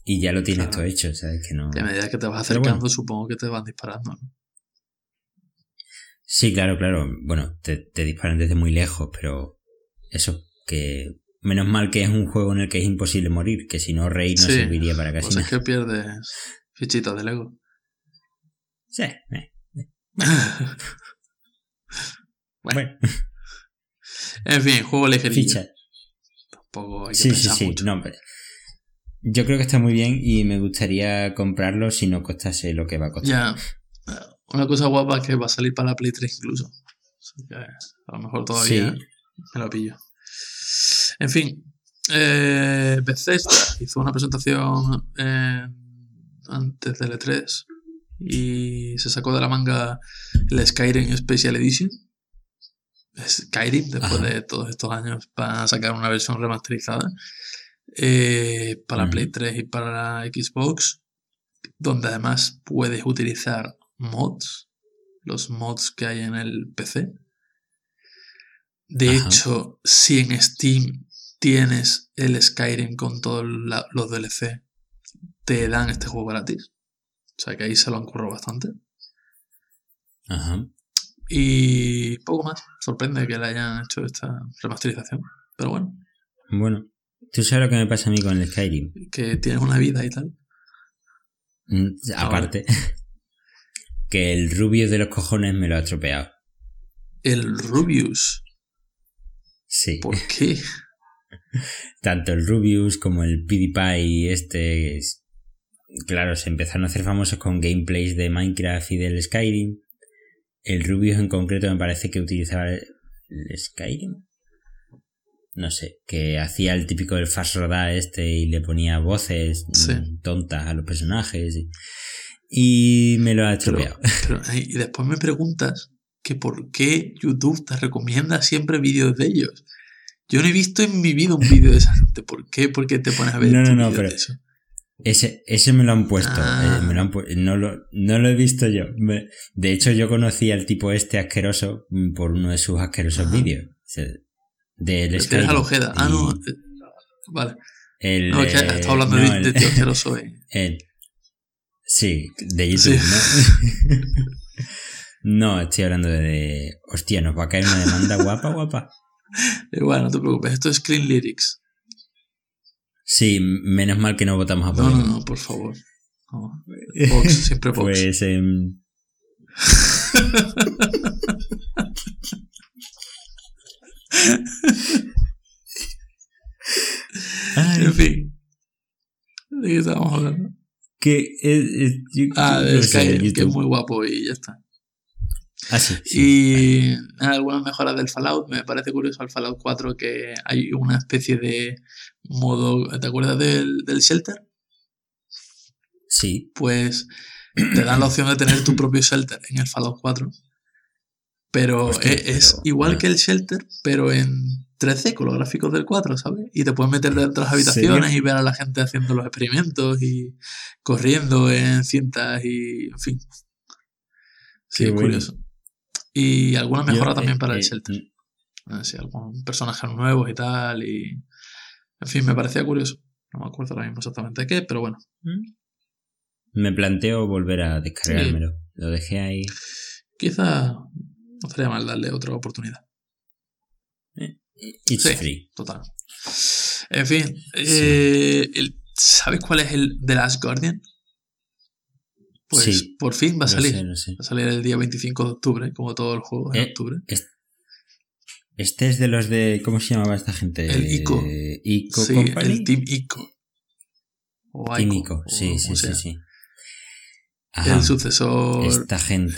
y ya lo tienes Claro. todo hecho, ¿sabes? Que no... Y a medida que te vas acercando, bueno. supongo que te van disparando, ¿no? Sí, claro, claro. Bueno, te, te disparan desde muy lejos, pero eso, que menos mal que es un juego en el que es imposible morir, que si no Rey no Sí, serviría para casi Pues es que pierdes fichitas de Lego. Sí, eh, Bueno. bueno, En fin, juego ligerillo. ficha. Tampoco hay que Sí, sí, sí. mucho. No, pero yo creo que está muy bien y me gustaría comprarlo si no costase lo que va a costar. Ya. eh, Una cosa guapa es que va a salir para la Play 3 incluso. Así que a lo mejor todavía Sí. me lo pillo. En fin. Eh, Bethesda hizo una presentación eh, antes del E3 y se sacó de la manga el Skyrim Special Edition. Skyrim, después Ajá. de todos estos años, van a sacar una versión remasterizada eh, para Ujú. Play 3 y para Xbox, donde además puedes utilizar mods, los mods que hay en el PC. De Ajá. hecho, si en Steam tienes el Skyrim con todos los DLC, te dan este juego gratis. O sea que ahí se lo han currado bastante. Ajá. Y poco más. Sorprende que le hayan hecho esta remasterización. Pero bueno, Bueno, ¿tú sabes lo que me pasa a mí con el Skyrim? que tienes una vida y tal. Mm, Aparte, que el rubio de los cojones me lo ha estropeado. El Rubius. Sí. ¿Por qué? tanto el Rubius como el PewDiePie este es- claro se empezaron a hacer famosos con gameplays de Minecraft y del Skyrim el Rubius en concreto me parece que utilizaba el, el Skyrim no sé que hacía el típico del fast roda este y le ponía voces Sí. tontas a los personajes y, y me lo ha estropeado pero, y después me preguntas que por qué YouTube te recomienda siempre vídeos de ellos. Yo no he visto en mi vida un vídeo de esa gente. ¿Por qué? ¿Por qué te pones a ver No, no, tu no, pero- de eso? Ese, ese me lo han puesto. Ah. eh, me lo han pu- no, lo, no lo he visto yo. Me- de hecho, yo conocí al tipo este asqueroso mm, por uno de sus asquerosos vídeos. Skyrim. a la Ojeda. Ah, no. eh, Vale. El, No, es que estaba hablando no, de, el- de tío asqueroso. eh. el- sí, de YouTube, Sí. ¿no? no, estoy hablando de, de- Hostia, nos va a caer una demanda guapa, guapa. Igual, no te preocupes. Esto es Clean Lyrics. Sí, menos mal que no votamos a Podemos. no, no, por favor. No. Vox, siempre Vox. Pues, em, Ay, En fin. ¿De qué estábamos hablando? que es, es- yo- Ah, de Skyrim, que es muy guapo y ya está. Ah, sí, sí. Y algunas mejoras del Fallout. Me parece curioso al Fallout 4 que hay una especie de modo. ¿Te acuerdas del, del shelter? Sí, Pues te dan la opción de tener tu propio shelter en el Fallout 4. Pero Hostia, es, es pero- igual que el shelter, pero en 3D con los gráficos del 4, ¿sabes? Y te puedes meter dentro de las habitaciones y ver a la gente haciendo los experimentos y corriendo en cintas y en fin. Sí, Qué es bueno. curioso. Y alguna mejora Yo, también eh, para el eh, shelter. Eh, Sí, algunos personajes nuevos y tal. Y. En fin, me parecía curioso. No me acuerdo ahora mismo exactamente qué, pero bueno. Me planteo volver a descargármelo. Lo dejé ahí. Quizá no estaría mal darle otra oportunidad. It's Sí. free. Total. En fin, eh, el- ¿sabes cuál es el The Last Guardian? Pues Sí, por fin va a salir. sé, lo sé. Va a salir el día 25 de octubre, como todo el juego en Eh, octubre. es- Este es de los de. ¿Cómo se llamaba esta gente? El ICO. ICO Sí, Company. el Team ICO. O Team ICO, Sí, sí, sí, sea. sí. Ajá, El sucesor Esta gente.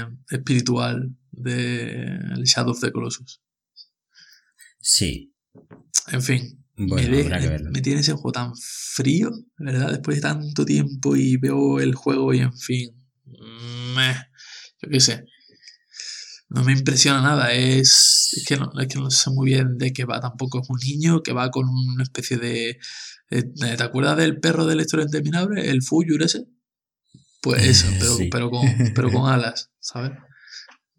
eh, espiritual de Shadow of the Colossus. Sí. En fin, Bueno, me, de- habrá que me- verlo. me tiene ese juego tan frío, ¿verdad? Después de tanto tiempo y veo el juego y en fin. meh, yo qué sé. No me impresiona nada. Es, es, que no, es que no sé muy bien de qué va. Tampoco es un niño que va con una especie de. eh, ¿Te acuerdas del perro de la historia interminable? El Fuyur ese. Pues eso, pero, Sí. pero, con, pero con alas, ¿sabes?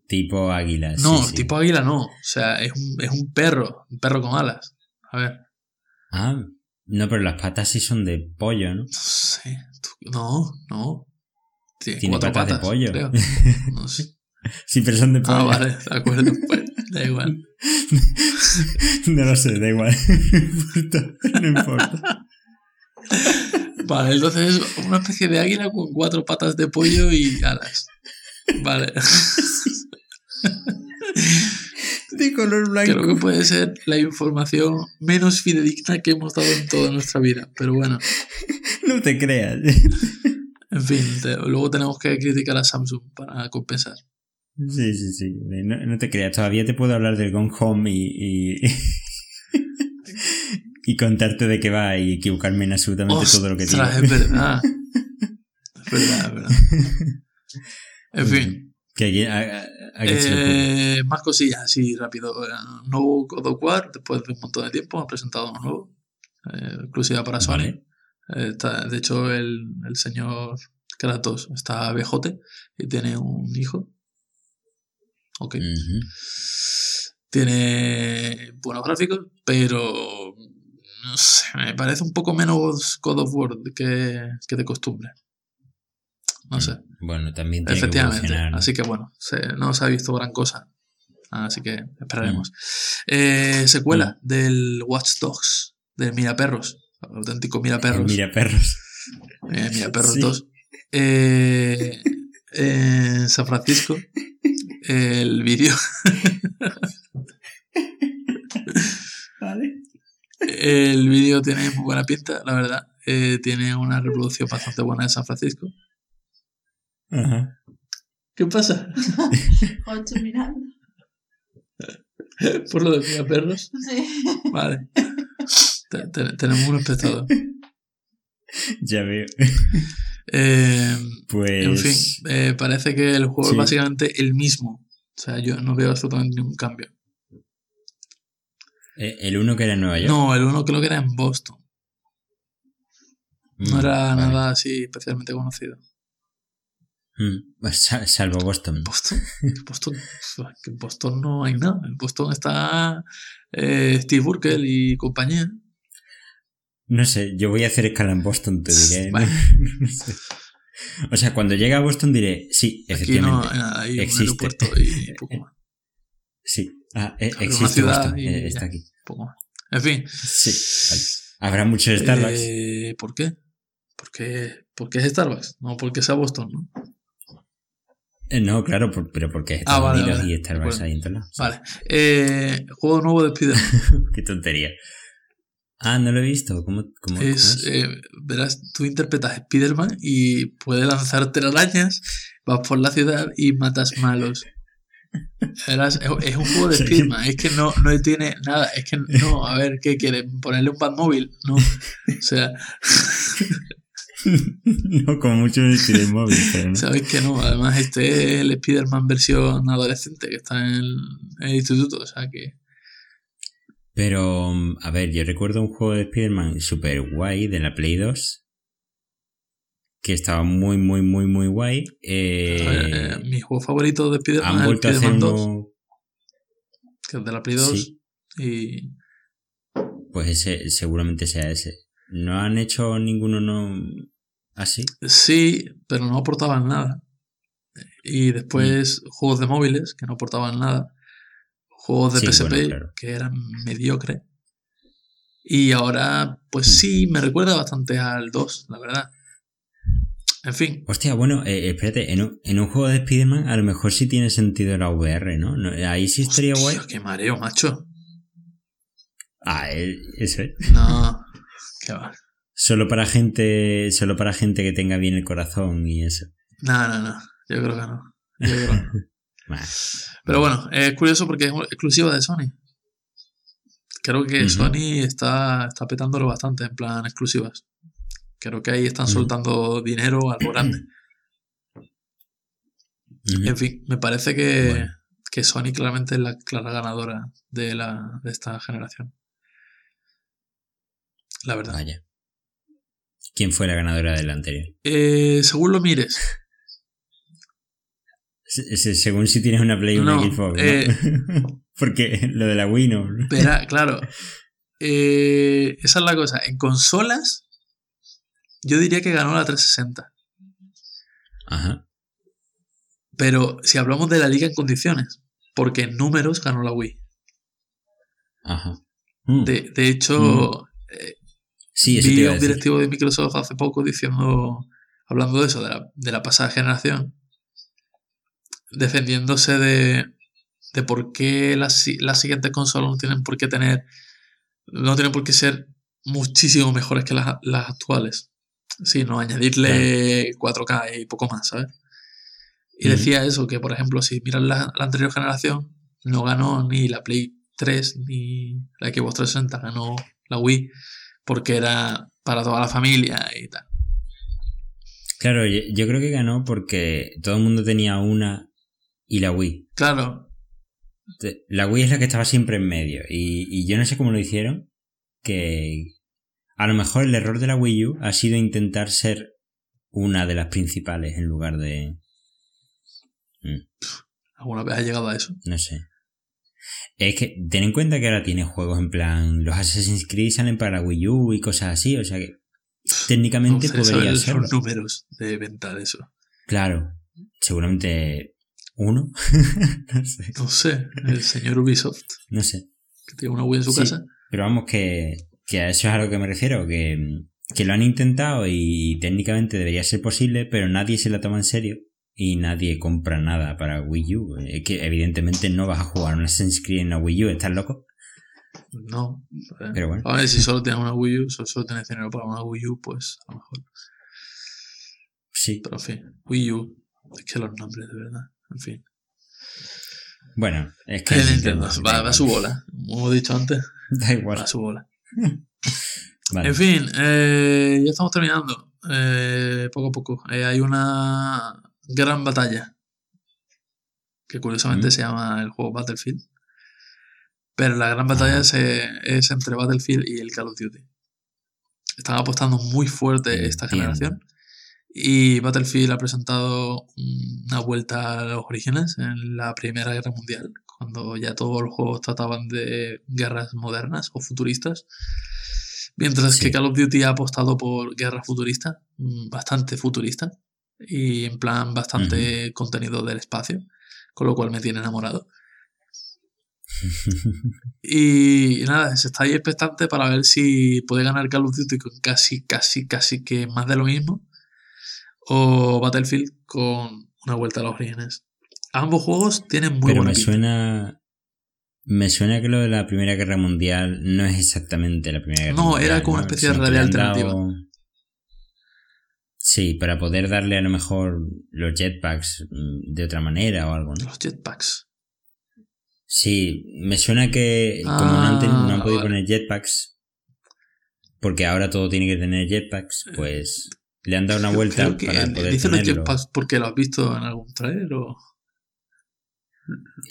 Tipo águila. No, sí, sí. tipo águila no. O sea, es un, es un perro. Un perro con alas. A ver. Ah, no, pero las patas sí son de pollo, ¿no? No sé. No, no. Tiene, Tiene cuatro patas de pollo. creo. No sé. Sí, pero son de pollo. Ah, vale, de acuerdo. Pues, da igual. no lo sé, da igual. no importa. Vale, entonces es una especie de águila con cuatro patas de pollo y alas. Vale. De color blanco. Creo que puede ser la información menos fidedigna que hemos dado en toda nuestra vida. Pero bueno, No te creas. en fin, te- luego tenemos que criticar a Samsung para compensar. Sí, sí, sí. No, no te creas. Todavía te puedo hablar del Gone Home y. y... y contarte de qué va y equivocarme en absolutamente todo lo que digo. Es verdad. Es verdad, es verdad. En fin. A, a- a. Eh, más cosillas así rápido. Un nuevo God of War, después de un montón de tiempo, han presentado uno nuevo. Eh, exclusiva para Sony. Vale. Eh, está- de hecho, el, el señor Kratos está viejote y tiene un hijo. Ok. Tiene buenos gráficos, pero no sé, me parece un poco menos God of War que, que de costumbre. No sé. Bueno, también tiene Efectivamente. Así que bueno, se- no se ha visto gran cosa. Así que esperaremos. Eh, secuela Mm. del Watch Dogs, del Miraperros. Auténtico Miraperros. Mira perros. Eh, Miraperros Sí. 2. Eh, en San Francisco. El vídeo. Vale. El vídeo tiene muy buena pinta, la verdad. Eh, tiene una reproducción bastante buena de San Francisco. Ajá. ¿Qué pasa? O estoy mirando. Por lo de Miraperros. Sí. Vale. Te- te- tenemos un espectador. Ya veo. Eh, Pues. En fin, eh, parece que el juego Sí. es básicamente el mismo. O sea, yo no veo absolutamente ningún cambio. eh, El uno que era en Nueva York. No, el uno creo que era en Boston. No Mm, era vale. nada así especialmente conocido. Mm, pues sa- Salvo Boston. ¿Boston? Boston, en Boston no hay nada. En Boston está eh, Steve Urkel y compañía. No sé, yo voy a hacer escala en Boston, te diré. ¿no? Vale. No sé. O sea, cuando llegue a Boston diré, sí, Aquí no efectivamente. hay un existe. aeropuerto y poco más. Sí. Ah, eh, Una existe ciudad Boston, y eh, ya. está aquí. Poco más. En fin. Sí, vale. Habrá muchos Starbucks. Eh, ¿Por qué? Porque, porque es Starbucks, no porque sea Boston, ¿no? Eh, no, claro, por- pero porque es Ah, Estados vale, Unidos vale, y Starbucks acuerdo. ahí. Vale. Eh, juego nuevo de Spider-Man. Qué tontería. Ah, no lo he visto. ¿Cómo, cómo, cómo es, eh, verás, tú interpretas Spider-Man y puedes lanzar telarañas, vas por la ciudad y matas malos. Verás, es, es un juego de. Spider-Man, es que no, no tiene nada, es que no, a ver, ¿qué quieren? ¿Ponerle un móvil No. O sea, no, como mucho el Spider móvil, pero no. sabes que no. Además, este es el Spider-Man versión adolescente que está en el, en el instituto, o sea que. Pero, a ver, yo recuerdo un juego de Spider-Man super guay de la Play 2. Que estaba muy, muy, muy, muy guay. Eh, eh, mi juego favorito de Spider-Man es el Spider-Man 2, uno. que es de la Play 2. Sí. Y Pues ese, seguramente sea ese. ¿No han hecho ninguno no así? Sí, pero no aportaban nada. Y después Mm. juegos de móviles que no aportaban nada. Juegos de Sí, PSP bueno, claro. que eran mediocres. Y ahora, pues Mm. sí, me recuerda bastante al 2, la verdad. En fin, Hostia, bueno, eh, espérate, en un, en un juego de Spider-Man a lo mejor sí tiene sentido la VR, ¿no? No, Ahí sí estaría guay. Hostia, qué mareo, macho. Ah, eh, eso es. No, qué va. Solo para gente, solo para gente que tenga bien el corazón y eso. No, no, no. Yo creo que no. Yo creo que no. Bah, Pero bueno, es curioso porque es exclusiva de Sony. Creo que. Sony está, está petándolo bastante en plan exclusivas. Creo que ahí están soltando dinero a lo grande. En fin, me parece que, Bueno. que Sony claramente es la clara ganadora de, la, de esta generación. La verdad. Vaya. ¿Quién fue la ganadora del anterior? Eh, según lo mires, Se- se- Según si tienes una Play o una No, Xbox, ¿no? eh. Porque lo de la Wii no. verá, claro. eh, esa es la cosa. En consolas, yo diría que ganó la 360. Ajá. Pero si hablamos de la liga en condiciones, porque en números ganó la Wii. Ajá. Mm. De, de hecho, sí, eso vi un directivo de Microsoft hace poco diciendo, hablando de eso, de la, de la pasada generación, defendiéndose de, de por qué las, las siguientes consolas no tienen por qué tener, no tienen por qué ser muchísimo mejores que las, las actuales, sino añadirle 4K y poco más, ¿sabes? Y decía eso, que por ejemplo, si miras la, la anterior generación, no ganó ni la Play 3 ni la Xbox 360, ganó la Wii, porque era para toda la familia y tal. Claro, yo, yo creo que ganó porque todo el mundo tenía una y la Wii. Claro, La Wii es la que estaba siempre en medio. Y, y yo no sé cómo lo hicieron. Que a lo mejor el error de la Wii U ha sido intentar ser una de las principales en lugar de. alguna vez ha llegado a eso. No sé. Es que ten en cuenta que ahora tiene juegos en plan. Los Assassin's Creed salen para Wii U y cosas así. O sea que técnicamente Me gustaría podría serlo. los números de venta de eso. Claro. Seguramente uno. no sé. No sé, el señor Ubisoft, No sé. que tiene una Wii en su Sí. casa. Pero vamos, que, que a eso es a lo que me refiero, que, que lo han intentado y técnicamente debería ser posible, pero nadie se la toma en serio y nadie compra nada para Wii U. Es que evidentemente no vas a jugar un Assassin's Creed en la Wii U, ¿estás loco? No. eh, Pero bueno. A ver, si solo tienes una Wii U, solo, solo tienes dinero para una Wii U, pues a lo mejor. Sí. Pero en fin, Wii U. Es que los nombres, de verdad. En fin. Bueno, es que... Nintendo, va, va a su bola. Como hemos dicho antes, Da igual. va a su bola. Vale. En fin, eh, ya estamos terminando. Eh, poco a poco. Eh, hay una gran batalla. Que curiosamente Mm. se llama el juego Battlefield. Pero la gran batalla se- es entre Battlefield y el Call of Duty. Están apostando muy fuerte esta generación. Y Battlefield ha presentado una vuelta a los orígenes en la Primera Guerra Mundial, cuando ya todos los juegos trataban de guerras modernas o futuristas. Mientras Sí. que Call of Duty ha apostado por guerra futurista, mm, bastante futurista, y en plan bastante contenido del espacio, con lo cual me tiene enamorado. Y, y nada, se está ahí expectante para ver si puede ganar Call of Duty con casi, casi, casi que más de lo mismo. O Battlefield con una vuelta a los orígenes. Ambos juegos tienen muy Pero buena me pinta. suena... Me suena que lo de la Primera Guerra Mundial no es exactamente la Primera Guerra No, Mundial. era como una ¿no? especie de realidad alternativa. dado- Sí, para poder darle a lo mejor los jetpacks mm, de otra manera o algo, ¿no? Los jetpacks. Sí, me suena que como no han, ten- no han Ah, podido vale. poner jetpacks, porque ahora todo tiene que tener jetpacks, pues le han dado una vuelta Creo que para poder dicen los jetpacks porque lo has visto en algún trailer o.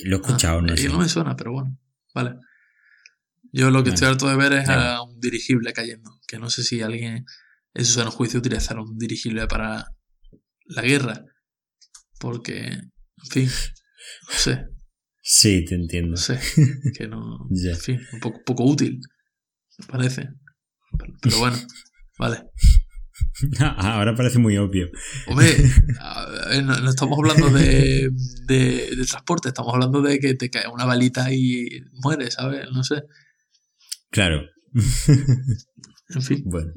Lo he escuchado, Ah, no y sé. no me suena, pero bueno. Vale. Yo lo que Bueno, estoy harto de ver es a un dirigible cayendo. Que no sé si alguien en su sano juicio utilizará un dirigible para la guerra. Porque, en fin, no sé, Sí, te entiendo. no sé. Que no. Ya. En fin, un poco, poco útil, me parece. Pero, pero bueno, vale. ahora parece muy obvio. Hombre, no, no estamos hablando de, de, de transporte, estamos hablando de que te cae una balita y mueres, ¿sabes? No sé. Claro. En fin. Bueno,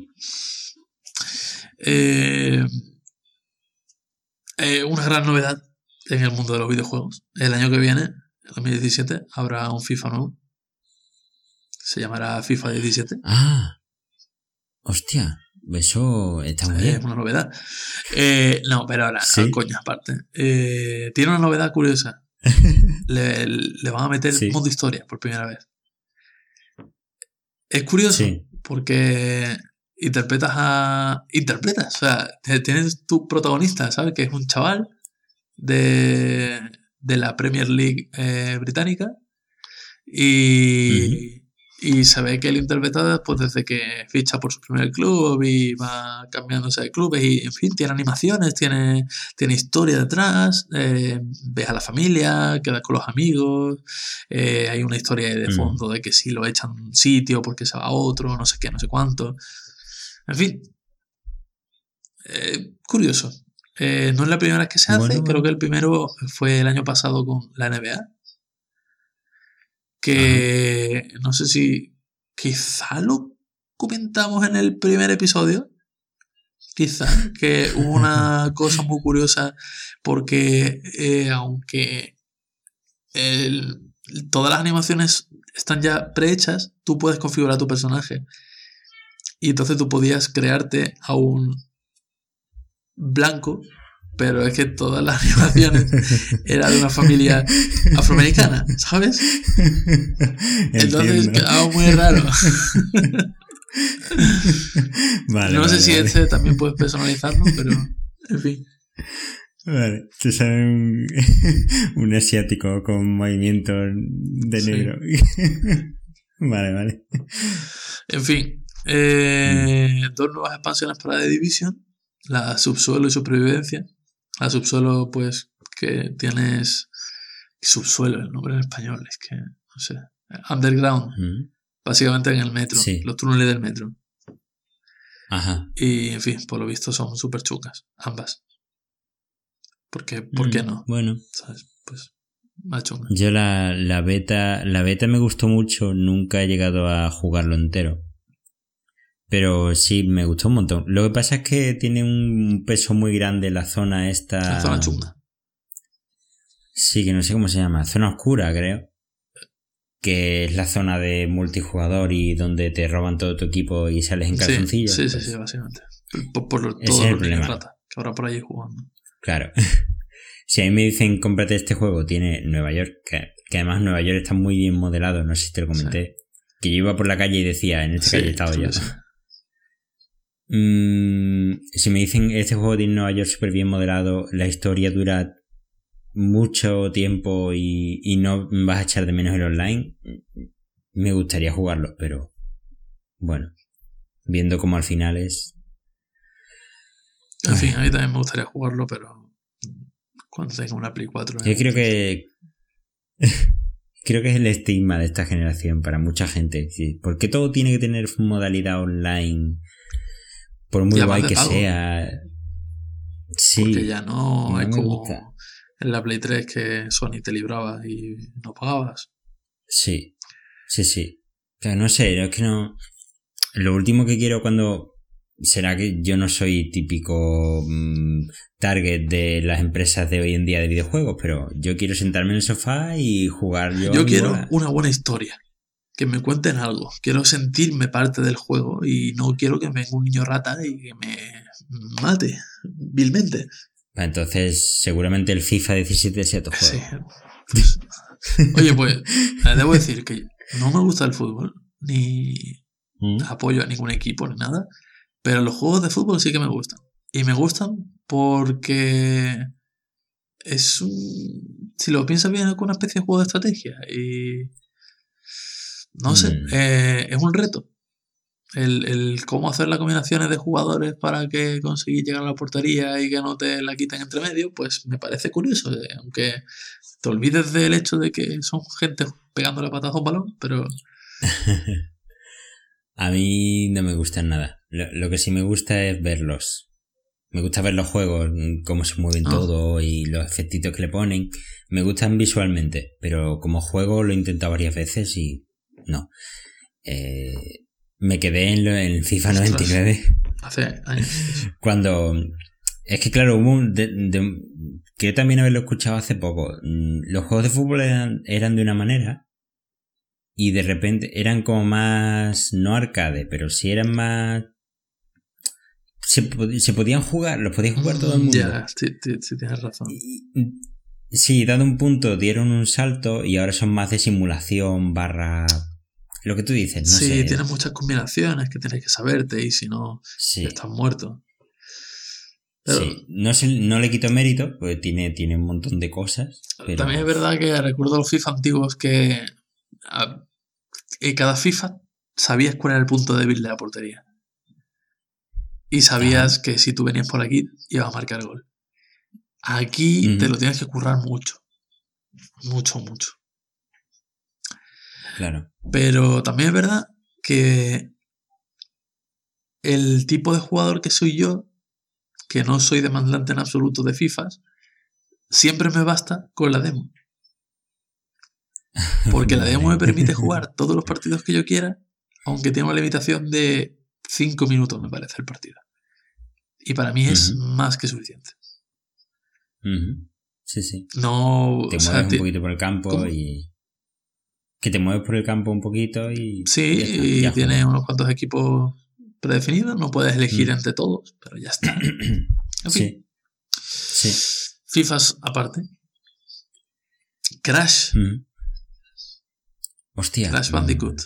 Eh, Eh, una gran novedad en el mundo de los videojuegos. El año que viene, en 2017, habrá un FIFA nuevo. Se llamará FIFA 17. Ah. Hostia. Eso está muy Es bien. una novedad. Eh, no, pero ahora, Sí. coña, aparte. Eh, tiene una novedad curiosa. Le, le van a meter Sí. modo historia por primera vez. Es curioso Sí. porque interpretas a. Interpretas, o sea, tienes tu protagonista, ¿sabes? Que es un chaval de, de la Premier League eh, británica. Y, y se ve que él interpreta pues, desde que ficha por su primer club y va cambiándose de clubes. Y en fin, tiene animaciones, tiene, tiene historia detrás. eh, ves a la familia, quedas con los amigos. eh, hay una historia de Mm. fondo de que si lo echan un sitio porque se va a otro, no sé qué, no sé cuánto. En fin. Eh, curioso. Eh, no es la primera vez que se hace, Bueno, creo que el primero fue el año pasado con la NBA. Que no sé si quizá lo comentamos en el primer episodio. Quizá que hubo una cosa muy curiosa porque eh, aunque el- todas las animaciones están ya prehechas, tú puedes configurar tu personaje. Y entonces tú podías crearte a un blanco, pero es que todas las animaciones eran de una familia afroamericana, ¿sabes? Entonces quedaba muy raro. Vale, no sé si vale. este también puedes personalizarlo, pero en fin. Vale, te sale un, un asiático con movimientos de Sí. negro. vale, vale. En fin, eh, dos nuevas expansiones para The Division, la subsuelo y supervivencia. La subsuelo, pues, que tienes subsuelo, el nombre en español, es que, no sé, underground, Mm. básicamente en el metro, Sí. los túneles del metro. Ajá. Y, en fin, por lo visto son súper chucas, ambas. Porque, ¿por qué Mm, no? Bueno, ¿Sabes? Pues, más chungas. yo la, la beta, la beta me gustó mucho, nunca he llegado a jugarlo entero. Pero sí, me gustó un montón. Lo que pasa es que tiene un peso muy grande la zona esta. La zona chunga. Sí, que no sé cómo se llama. Zona oscura, creo. Que es la zona de multijugador y donde te roban todo tu equipo y sales en calzoncillos. sí, sí, pues, sí, básicamente. Por, por lo- Ese todos es rata que habrá por ahí jugando. Claro. si a mí me dicen cómprate este juego, tiene Nueva York, que, que además Nueva York está muy bien modelado, no sé si te lo comenté. Que yo iba por la calle y decía, en esta Sí, calle he estado yo. Mm, si me dicen este juego tiene Nueva York súper bien modelado, la historia dura mucho tiempo y, y no vas a echar de menos el online, me gustaría jugarlo, pero bueno, viendo como al final es... En fin, a mí también me gustaría jugarlo, pero cuando tenga una Play 4. Yo eh, creo que... creo que es el estigma de esta generación para mucha gente. sí, Porque todo tiene que tener modalidad online, por muy guay que sea. Sí. Porque ya no, no es como gusta. en la Play 3 que Sony te libraba y no pagabas. Sí, sí, sí. Pero no sé, es que no. Lo último que quiero cuando. Será que yo no soy típico mm, target de las empresas de hoy en día de videojuegos, pero yo quiero sentarme en el sofá y jugar yo. Yo quiero bola. una buena historia. Que me cuenten algo. Quiero sentirme parte del juego y no quiero que venga un niño rata y que me mate vilmente. Entonces, seguramente el FIFA 17 sea tu juego. Sí. Pues, oye, pues, eh, debo decir que no me gusta el fútbol, ni Mm. apoyo a ningún equipo, ni nada, pero los juegos de fútbol sí que me gustan. Y me gustan porque es un... Si lo piensas bien, es una especie de juego de estrategia. Y... No sé, Mm. eh, es un reto. El, el cómo hacer las combinaciones de jugadores para que conseguir llegar a la portería y que no te la quiten entre medio, pues me parece curioso. eh, Aunque te olvides del hecho de que son gente pegando la patada a un balón, pero A mí no me gustan nada. Lo, lo que sí me gusta es verlos. Me gusta ver los juegos, cómo se mueven Ah. todo y los efectitos que le ponen. Me gustan visualmente, pero como juego lo he intentado varias veces y no. Eh, me quedé en, lo- en FIFA Ostras. 99 hace años. cuando Es que claro, hubo un, de, también haberlo escuchado hace poco. Mm, Los juegos de fútbol eran, eran de una manera y de repente eran como más, no arcade, pero sí eran más... Se, se podían jugar, los podía jugar todo el mundo. Ya, sí, sí, sí, tienes razón. Y- Sí, dado un punto dieron un salto y ahora son más de simulación barra... Lo que tú dices, no sí, sé. tienes muchas combinaciones que tienes que saberte y si no, Sí, estás muerto. Pero sí. No, se- no le quito mérito, porque tiene, tiene un montón de cosas. Pero... también es verdad que recuerdo los FIFA antiguos que a- en cada FIFA sabías cuál era el punto débil de la portería. Y sabías que si tú venías por aquí ibas a marcar gol. Aquí te lo tienes que currar mucho. Mucho, mucho. Claro. Pero también es verdad que el tipo de jugador que soy yo, que no soy demandante en absoluto de FIFAs, siempre me basta con la demo. Porque la demo me permite jugar todos los partidos que yo quiera, aunque tiene una limitación de 5 minutos, me parece, el partido. Y para mí es más que suficiente. Sí, sí. No. Te o mueves un poquito por el campo ¿Cómo? y. Que te mueves por el campo un poquito y. Sí, ya está, y ya tiene juegas. unos cuantos equipos predefinidos, no puedes elegir Mm. entre todos, pero ya está. En fin, Sí. Sí. FIFAs aparte. Crash. Hostia. Crash mm, Bandicoot,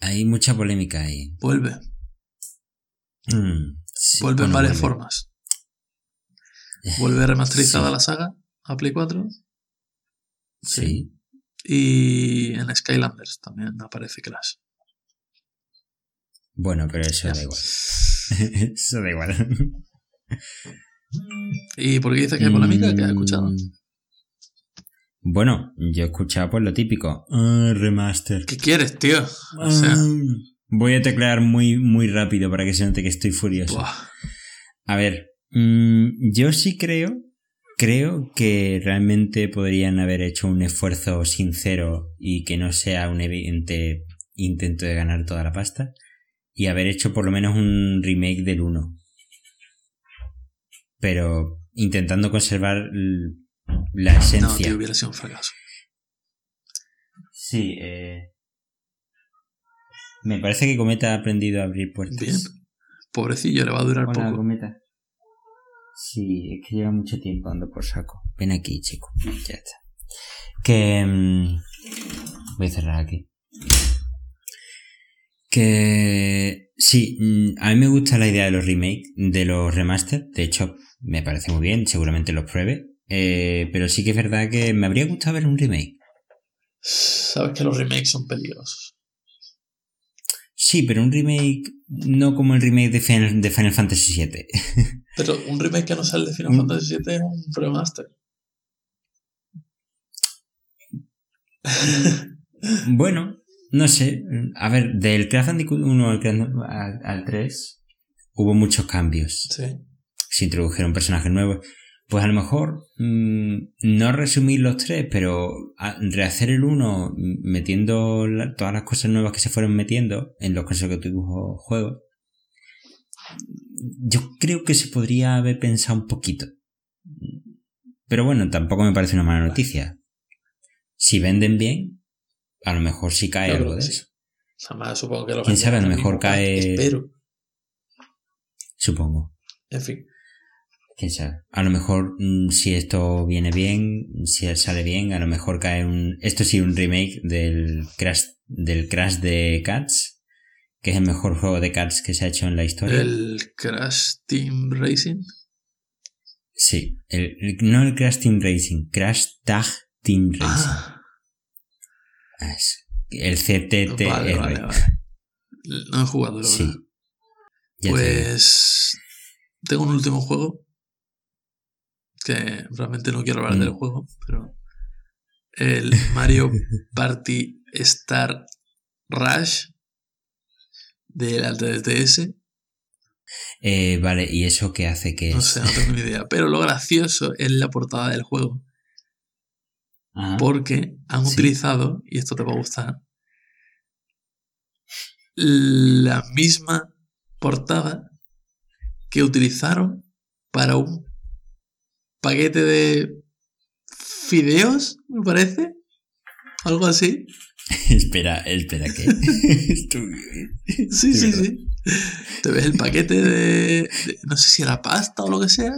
Hay mucha polémica ahí. vuelve. Mm, sí, Vuelve en varias vuelve. formas. Vuelve remasterizada Sí. la saga a Play 4 Sí. y en Skylanders también aparece Crash. Bueno, pero eso Ya. da igual. eso da igual. ¿Y por qué dices que hay polémica? ¿Qué has escuchado? Mm, Bueno, yo he escuchado por lo típico. Ah, remaster. ¿Qué quieres, tío? O sea, Ah, voy a teclear muy, muy rápido para que se note que estoy furioso. buah, A ver, mm, yo sí creo, creo que realmente podrían haber hecho un esfuerzo sincero y que no sea un evidente intento de ganar toda la pasta y haber hecho por lo menos un remake del 1. Pero intentando conservar la no, esencia. tío, hubiera sido un fracaso. Sí, eh... Me parece que Cometa ha aprendido a abrir puertas. Bien. Pobrecillo, le va a durar Hola, poco. Cometa. Sí, es que lleva mucho tiempo ando por saco. Ven aquí, chico. Ya está. Que... mm, Voy a cerrar aquí. Que... Sí, mm, a mí me gusta la idea de los remakes, de los remaster. De hecho, me parece muy bien, seguramente los pruebe. Eh, pero sí que es verdad que me habría gustado ver un remake. Sabes que los remakes son peligrosos. Sí, pero un remake no como el remake de Final, de Final Fantasy VII. Pero un remake que no sale de Final Mm. Fantasy VII es un remaster. Bueno, no sé. A ver, del Crash Bandicoot 1 al, al, al 3 hubo muchos cambios. sí. Se introdujeron personajes nuevos. Pues a lo mejor mm, no resumir los tres, pero rehacer el 1 mm, metiendo la- todas las cosas nuevas que se fueron metiendo en los consecutivos juegos. Yo creo que se podría haber pensado un poquito. Pero bueno, tampoco me parece una mala noticia. Si venden bien, a lo mejor sí cae algo de sí. eso. Además, supongo que los ¿Quién sabe? A lo mejor cae- Espero. Supongo. En fin. Quién sabe. A lo mejor mm, si esto viene bien, si sale bien, a lo mejor cae un. Esto sí, un remake del Crash, del Crash de Cats, que es el mejor juego de Cats que se ha hecho en la historia. El Crash Team Racing. Sí, el, el- no el Crash Team Racing, Crash Tag Team Racing. Ah, Ah, es el CTTR. vale, vale, vale. No he jugado, la Sí. te. Pues tengo un último juego que realmente no quiero hablar Mm. del juego, pero el Mario Party Star Rush de la 3DS, Eh, vale, ¿y eso qué hace que no sé, no tengo ni idea, pero lo gracioso es la portada del juego, Ajá. porque han Sí. utilizado, y esto te va a gustar, la misma portada que utilizaron para un paquete de fideos, me parece. Algo así. espera, espera, ¿qué? Estu- Sí, sí, sí. Te ves el paquete de, de- no sé si era pasta o lo que sea,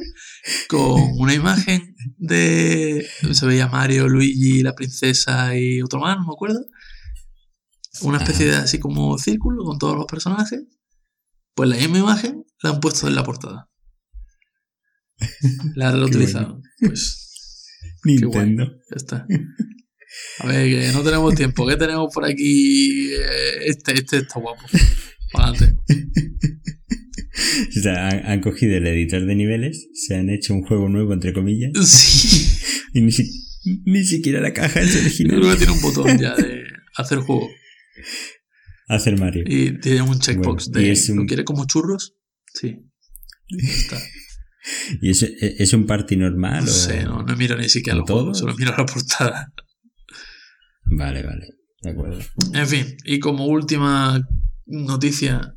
con una imagen de... Se veía Mario, Luigi, la princesa y otro más, no me acuerdo. Una especie de así como círculo con todos los personajes. Pues la misma imagen la han puesto en la portada. La han reutilizado. Pues Nintendo. ya está. A ver, que no tenemos tiempo. ¿Qué tenemos por aquí? Eh, Este, este está guapo. Adelante. O sea, han, han cogido el editor de niveles, se han hecho un juego nuevo, entre comillas, Sí. y ni, si- ni siquiera la caja es original. creo que tiene un botón ya de hacer juego. Hacer Mario. Y tiene un checkbox Bueno, de es un- ¿lo quiere como churros? Sí. Está. ¿Y es, es un party normal? No o- sé, no, no miro ni siquiera el ¿Como juego, todos? solo miro la portada. Vale, vale. De acuerdo. En fin, y como última noticia,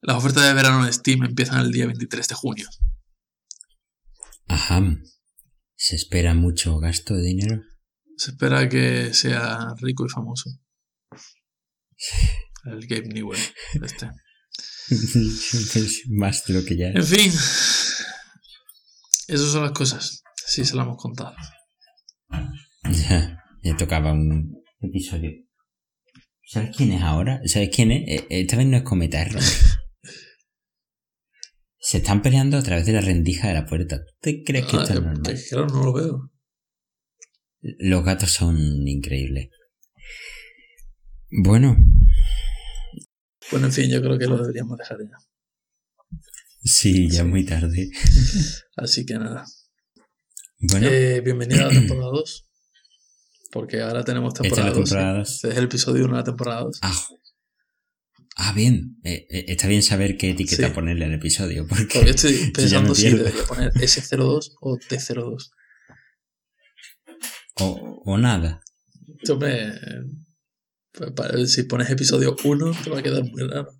las ofertas de verano de Steam empiezan el día 23 de junio. Ajá. ¿Se espera mucho gasto de dinero? Se espera que sea rico y famoso. El Gabe Newell. Este. Pues más de lo que ya En fin, esas son las cosas. Sí, se las hemos contado. Ya, ya tocaba un episodio. ¿Sabes quién es ahora? ¿Sabes quién es? Eh, Esta vez no es Cometa, es. Se están peleando a través de la rendija de la puerta. ¿Tú te crees que esto Ah, es normal? es que claro, no lo veo. Los gatos son increíbles. Bueno, Bueno, en fin, yo creo que lo deberíamos dejar ya. sí, ya es muy tarde. Así que nada. Bueno, Eh, bienvenido a la temporada 2. Porque ahora tenemos esta es temporada la 2. temporada 2. Este es el episodio 1 de la temporada 2. Ah, ah, bien. Eh, eh, está bien saber qué etiqueta Sí. ponerle al episodio. Porque, Porque estoy pensando si debería poner S02 o T02. o, o nada. Hombre, eh, pa- pa- si pones episodio 1 te va a quedar muy raro.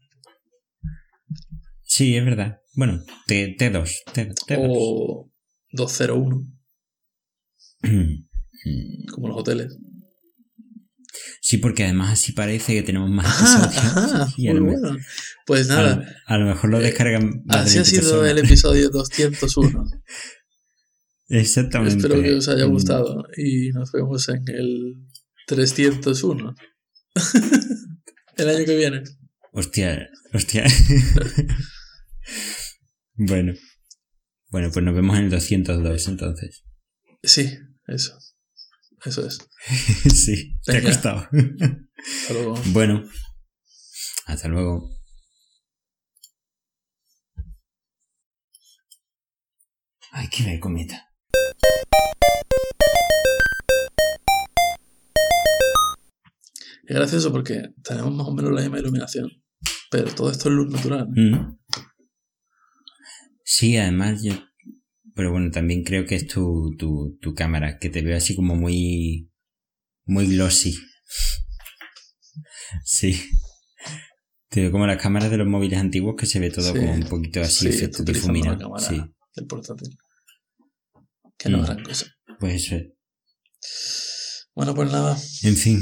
Sí, es verdad. Bueno, T, T2. T, T2. O 201, como los hoteles. Sí, porque además así parece que tenemos más Ajá, episodios. ajá, Y a muy lo, bueno. Pues nada, a lo mejor lo eh, descargan así ha 20 sido personas. el episodio 201. Exactamente. Espero que os haya Mm, gustado y nos vemos en el 301. el año que viene. Hostia, hostia. bueno. Bueno, pues nos vemos en el 202 entonces. Sí, eso. Eso es. sí, te ha costado. Hasta luego. bueno. Hasta luego. Hay que ver cometa. Es gracioso porque tenemos más o menos la misma iluminación, pero todo esto es luz natural. Mm. Sí, además yo... Pero bueno, también creo que es tu, tu, tu cámara, que te veo así como muy... Muy glossy. Sí. Te veo como las cámaras de los móviles antiguos que se ve todo Sí. como un poquito así, Sí, efecto la difuminado. cámara Sí, del portátil. Que no Mm. es gran cosa. pues eso es. Bueno, pues nada. En fin,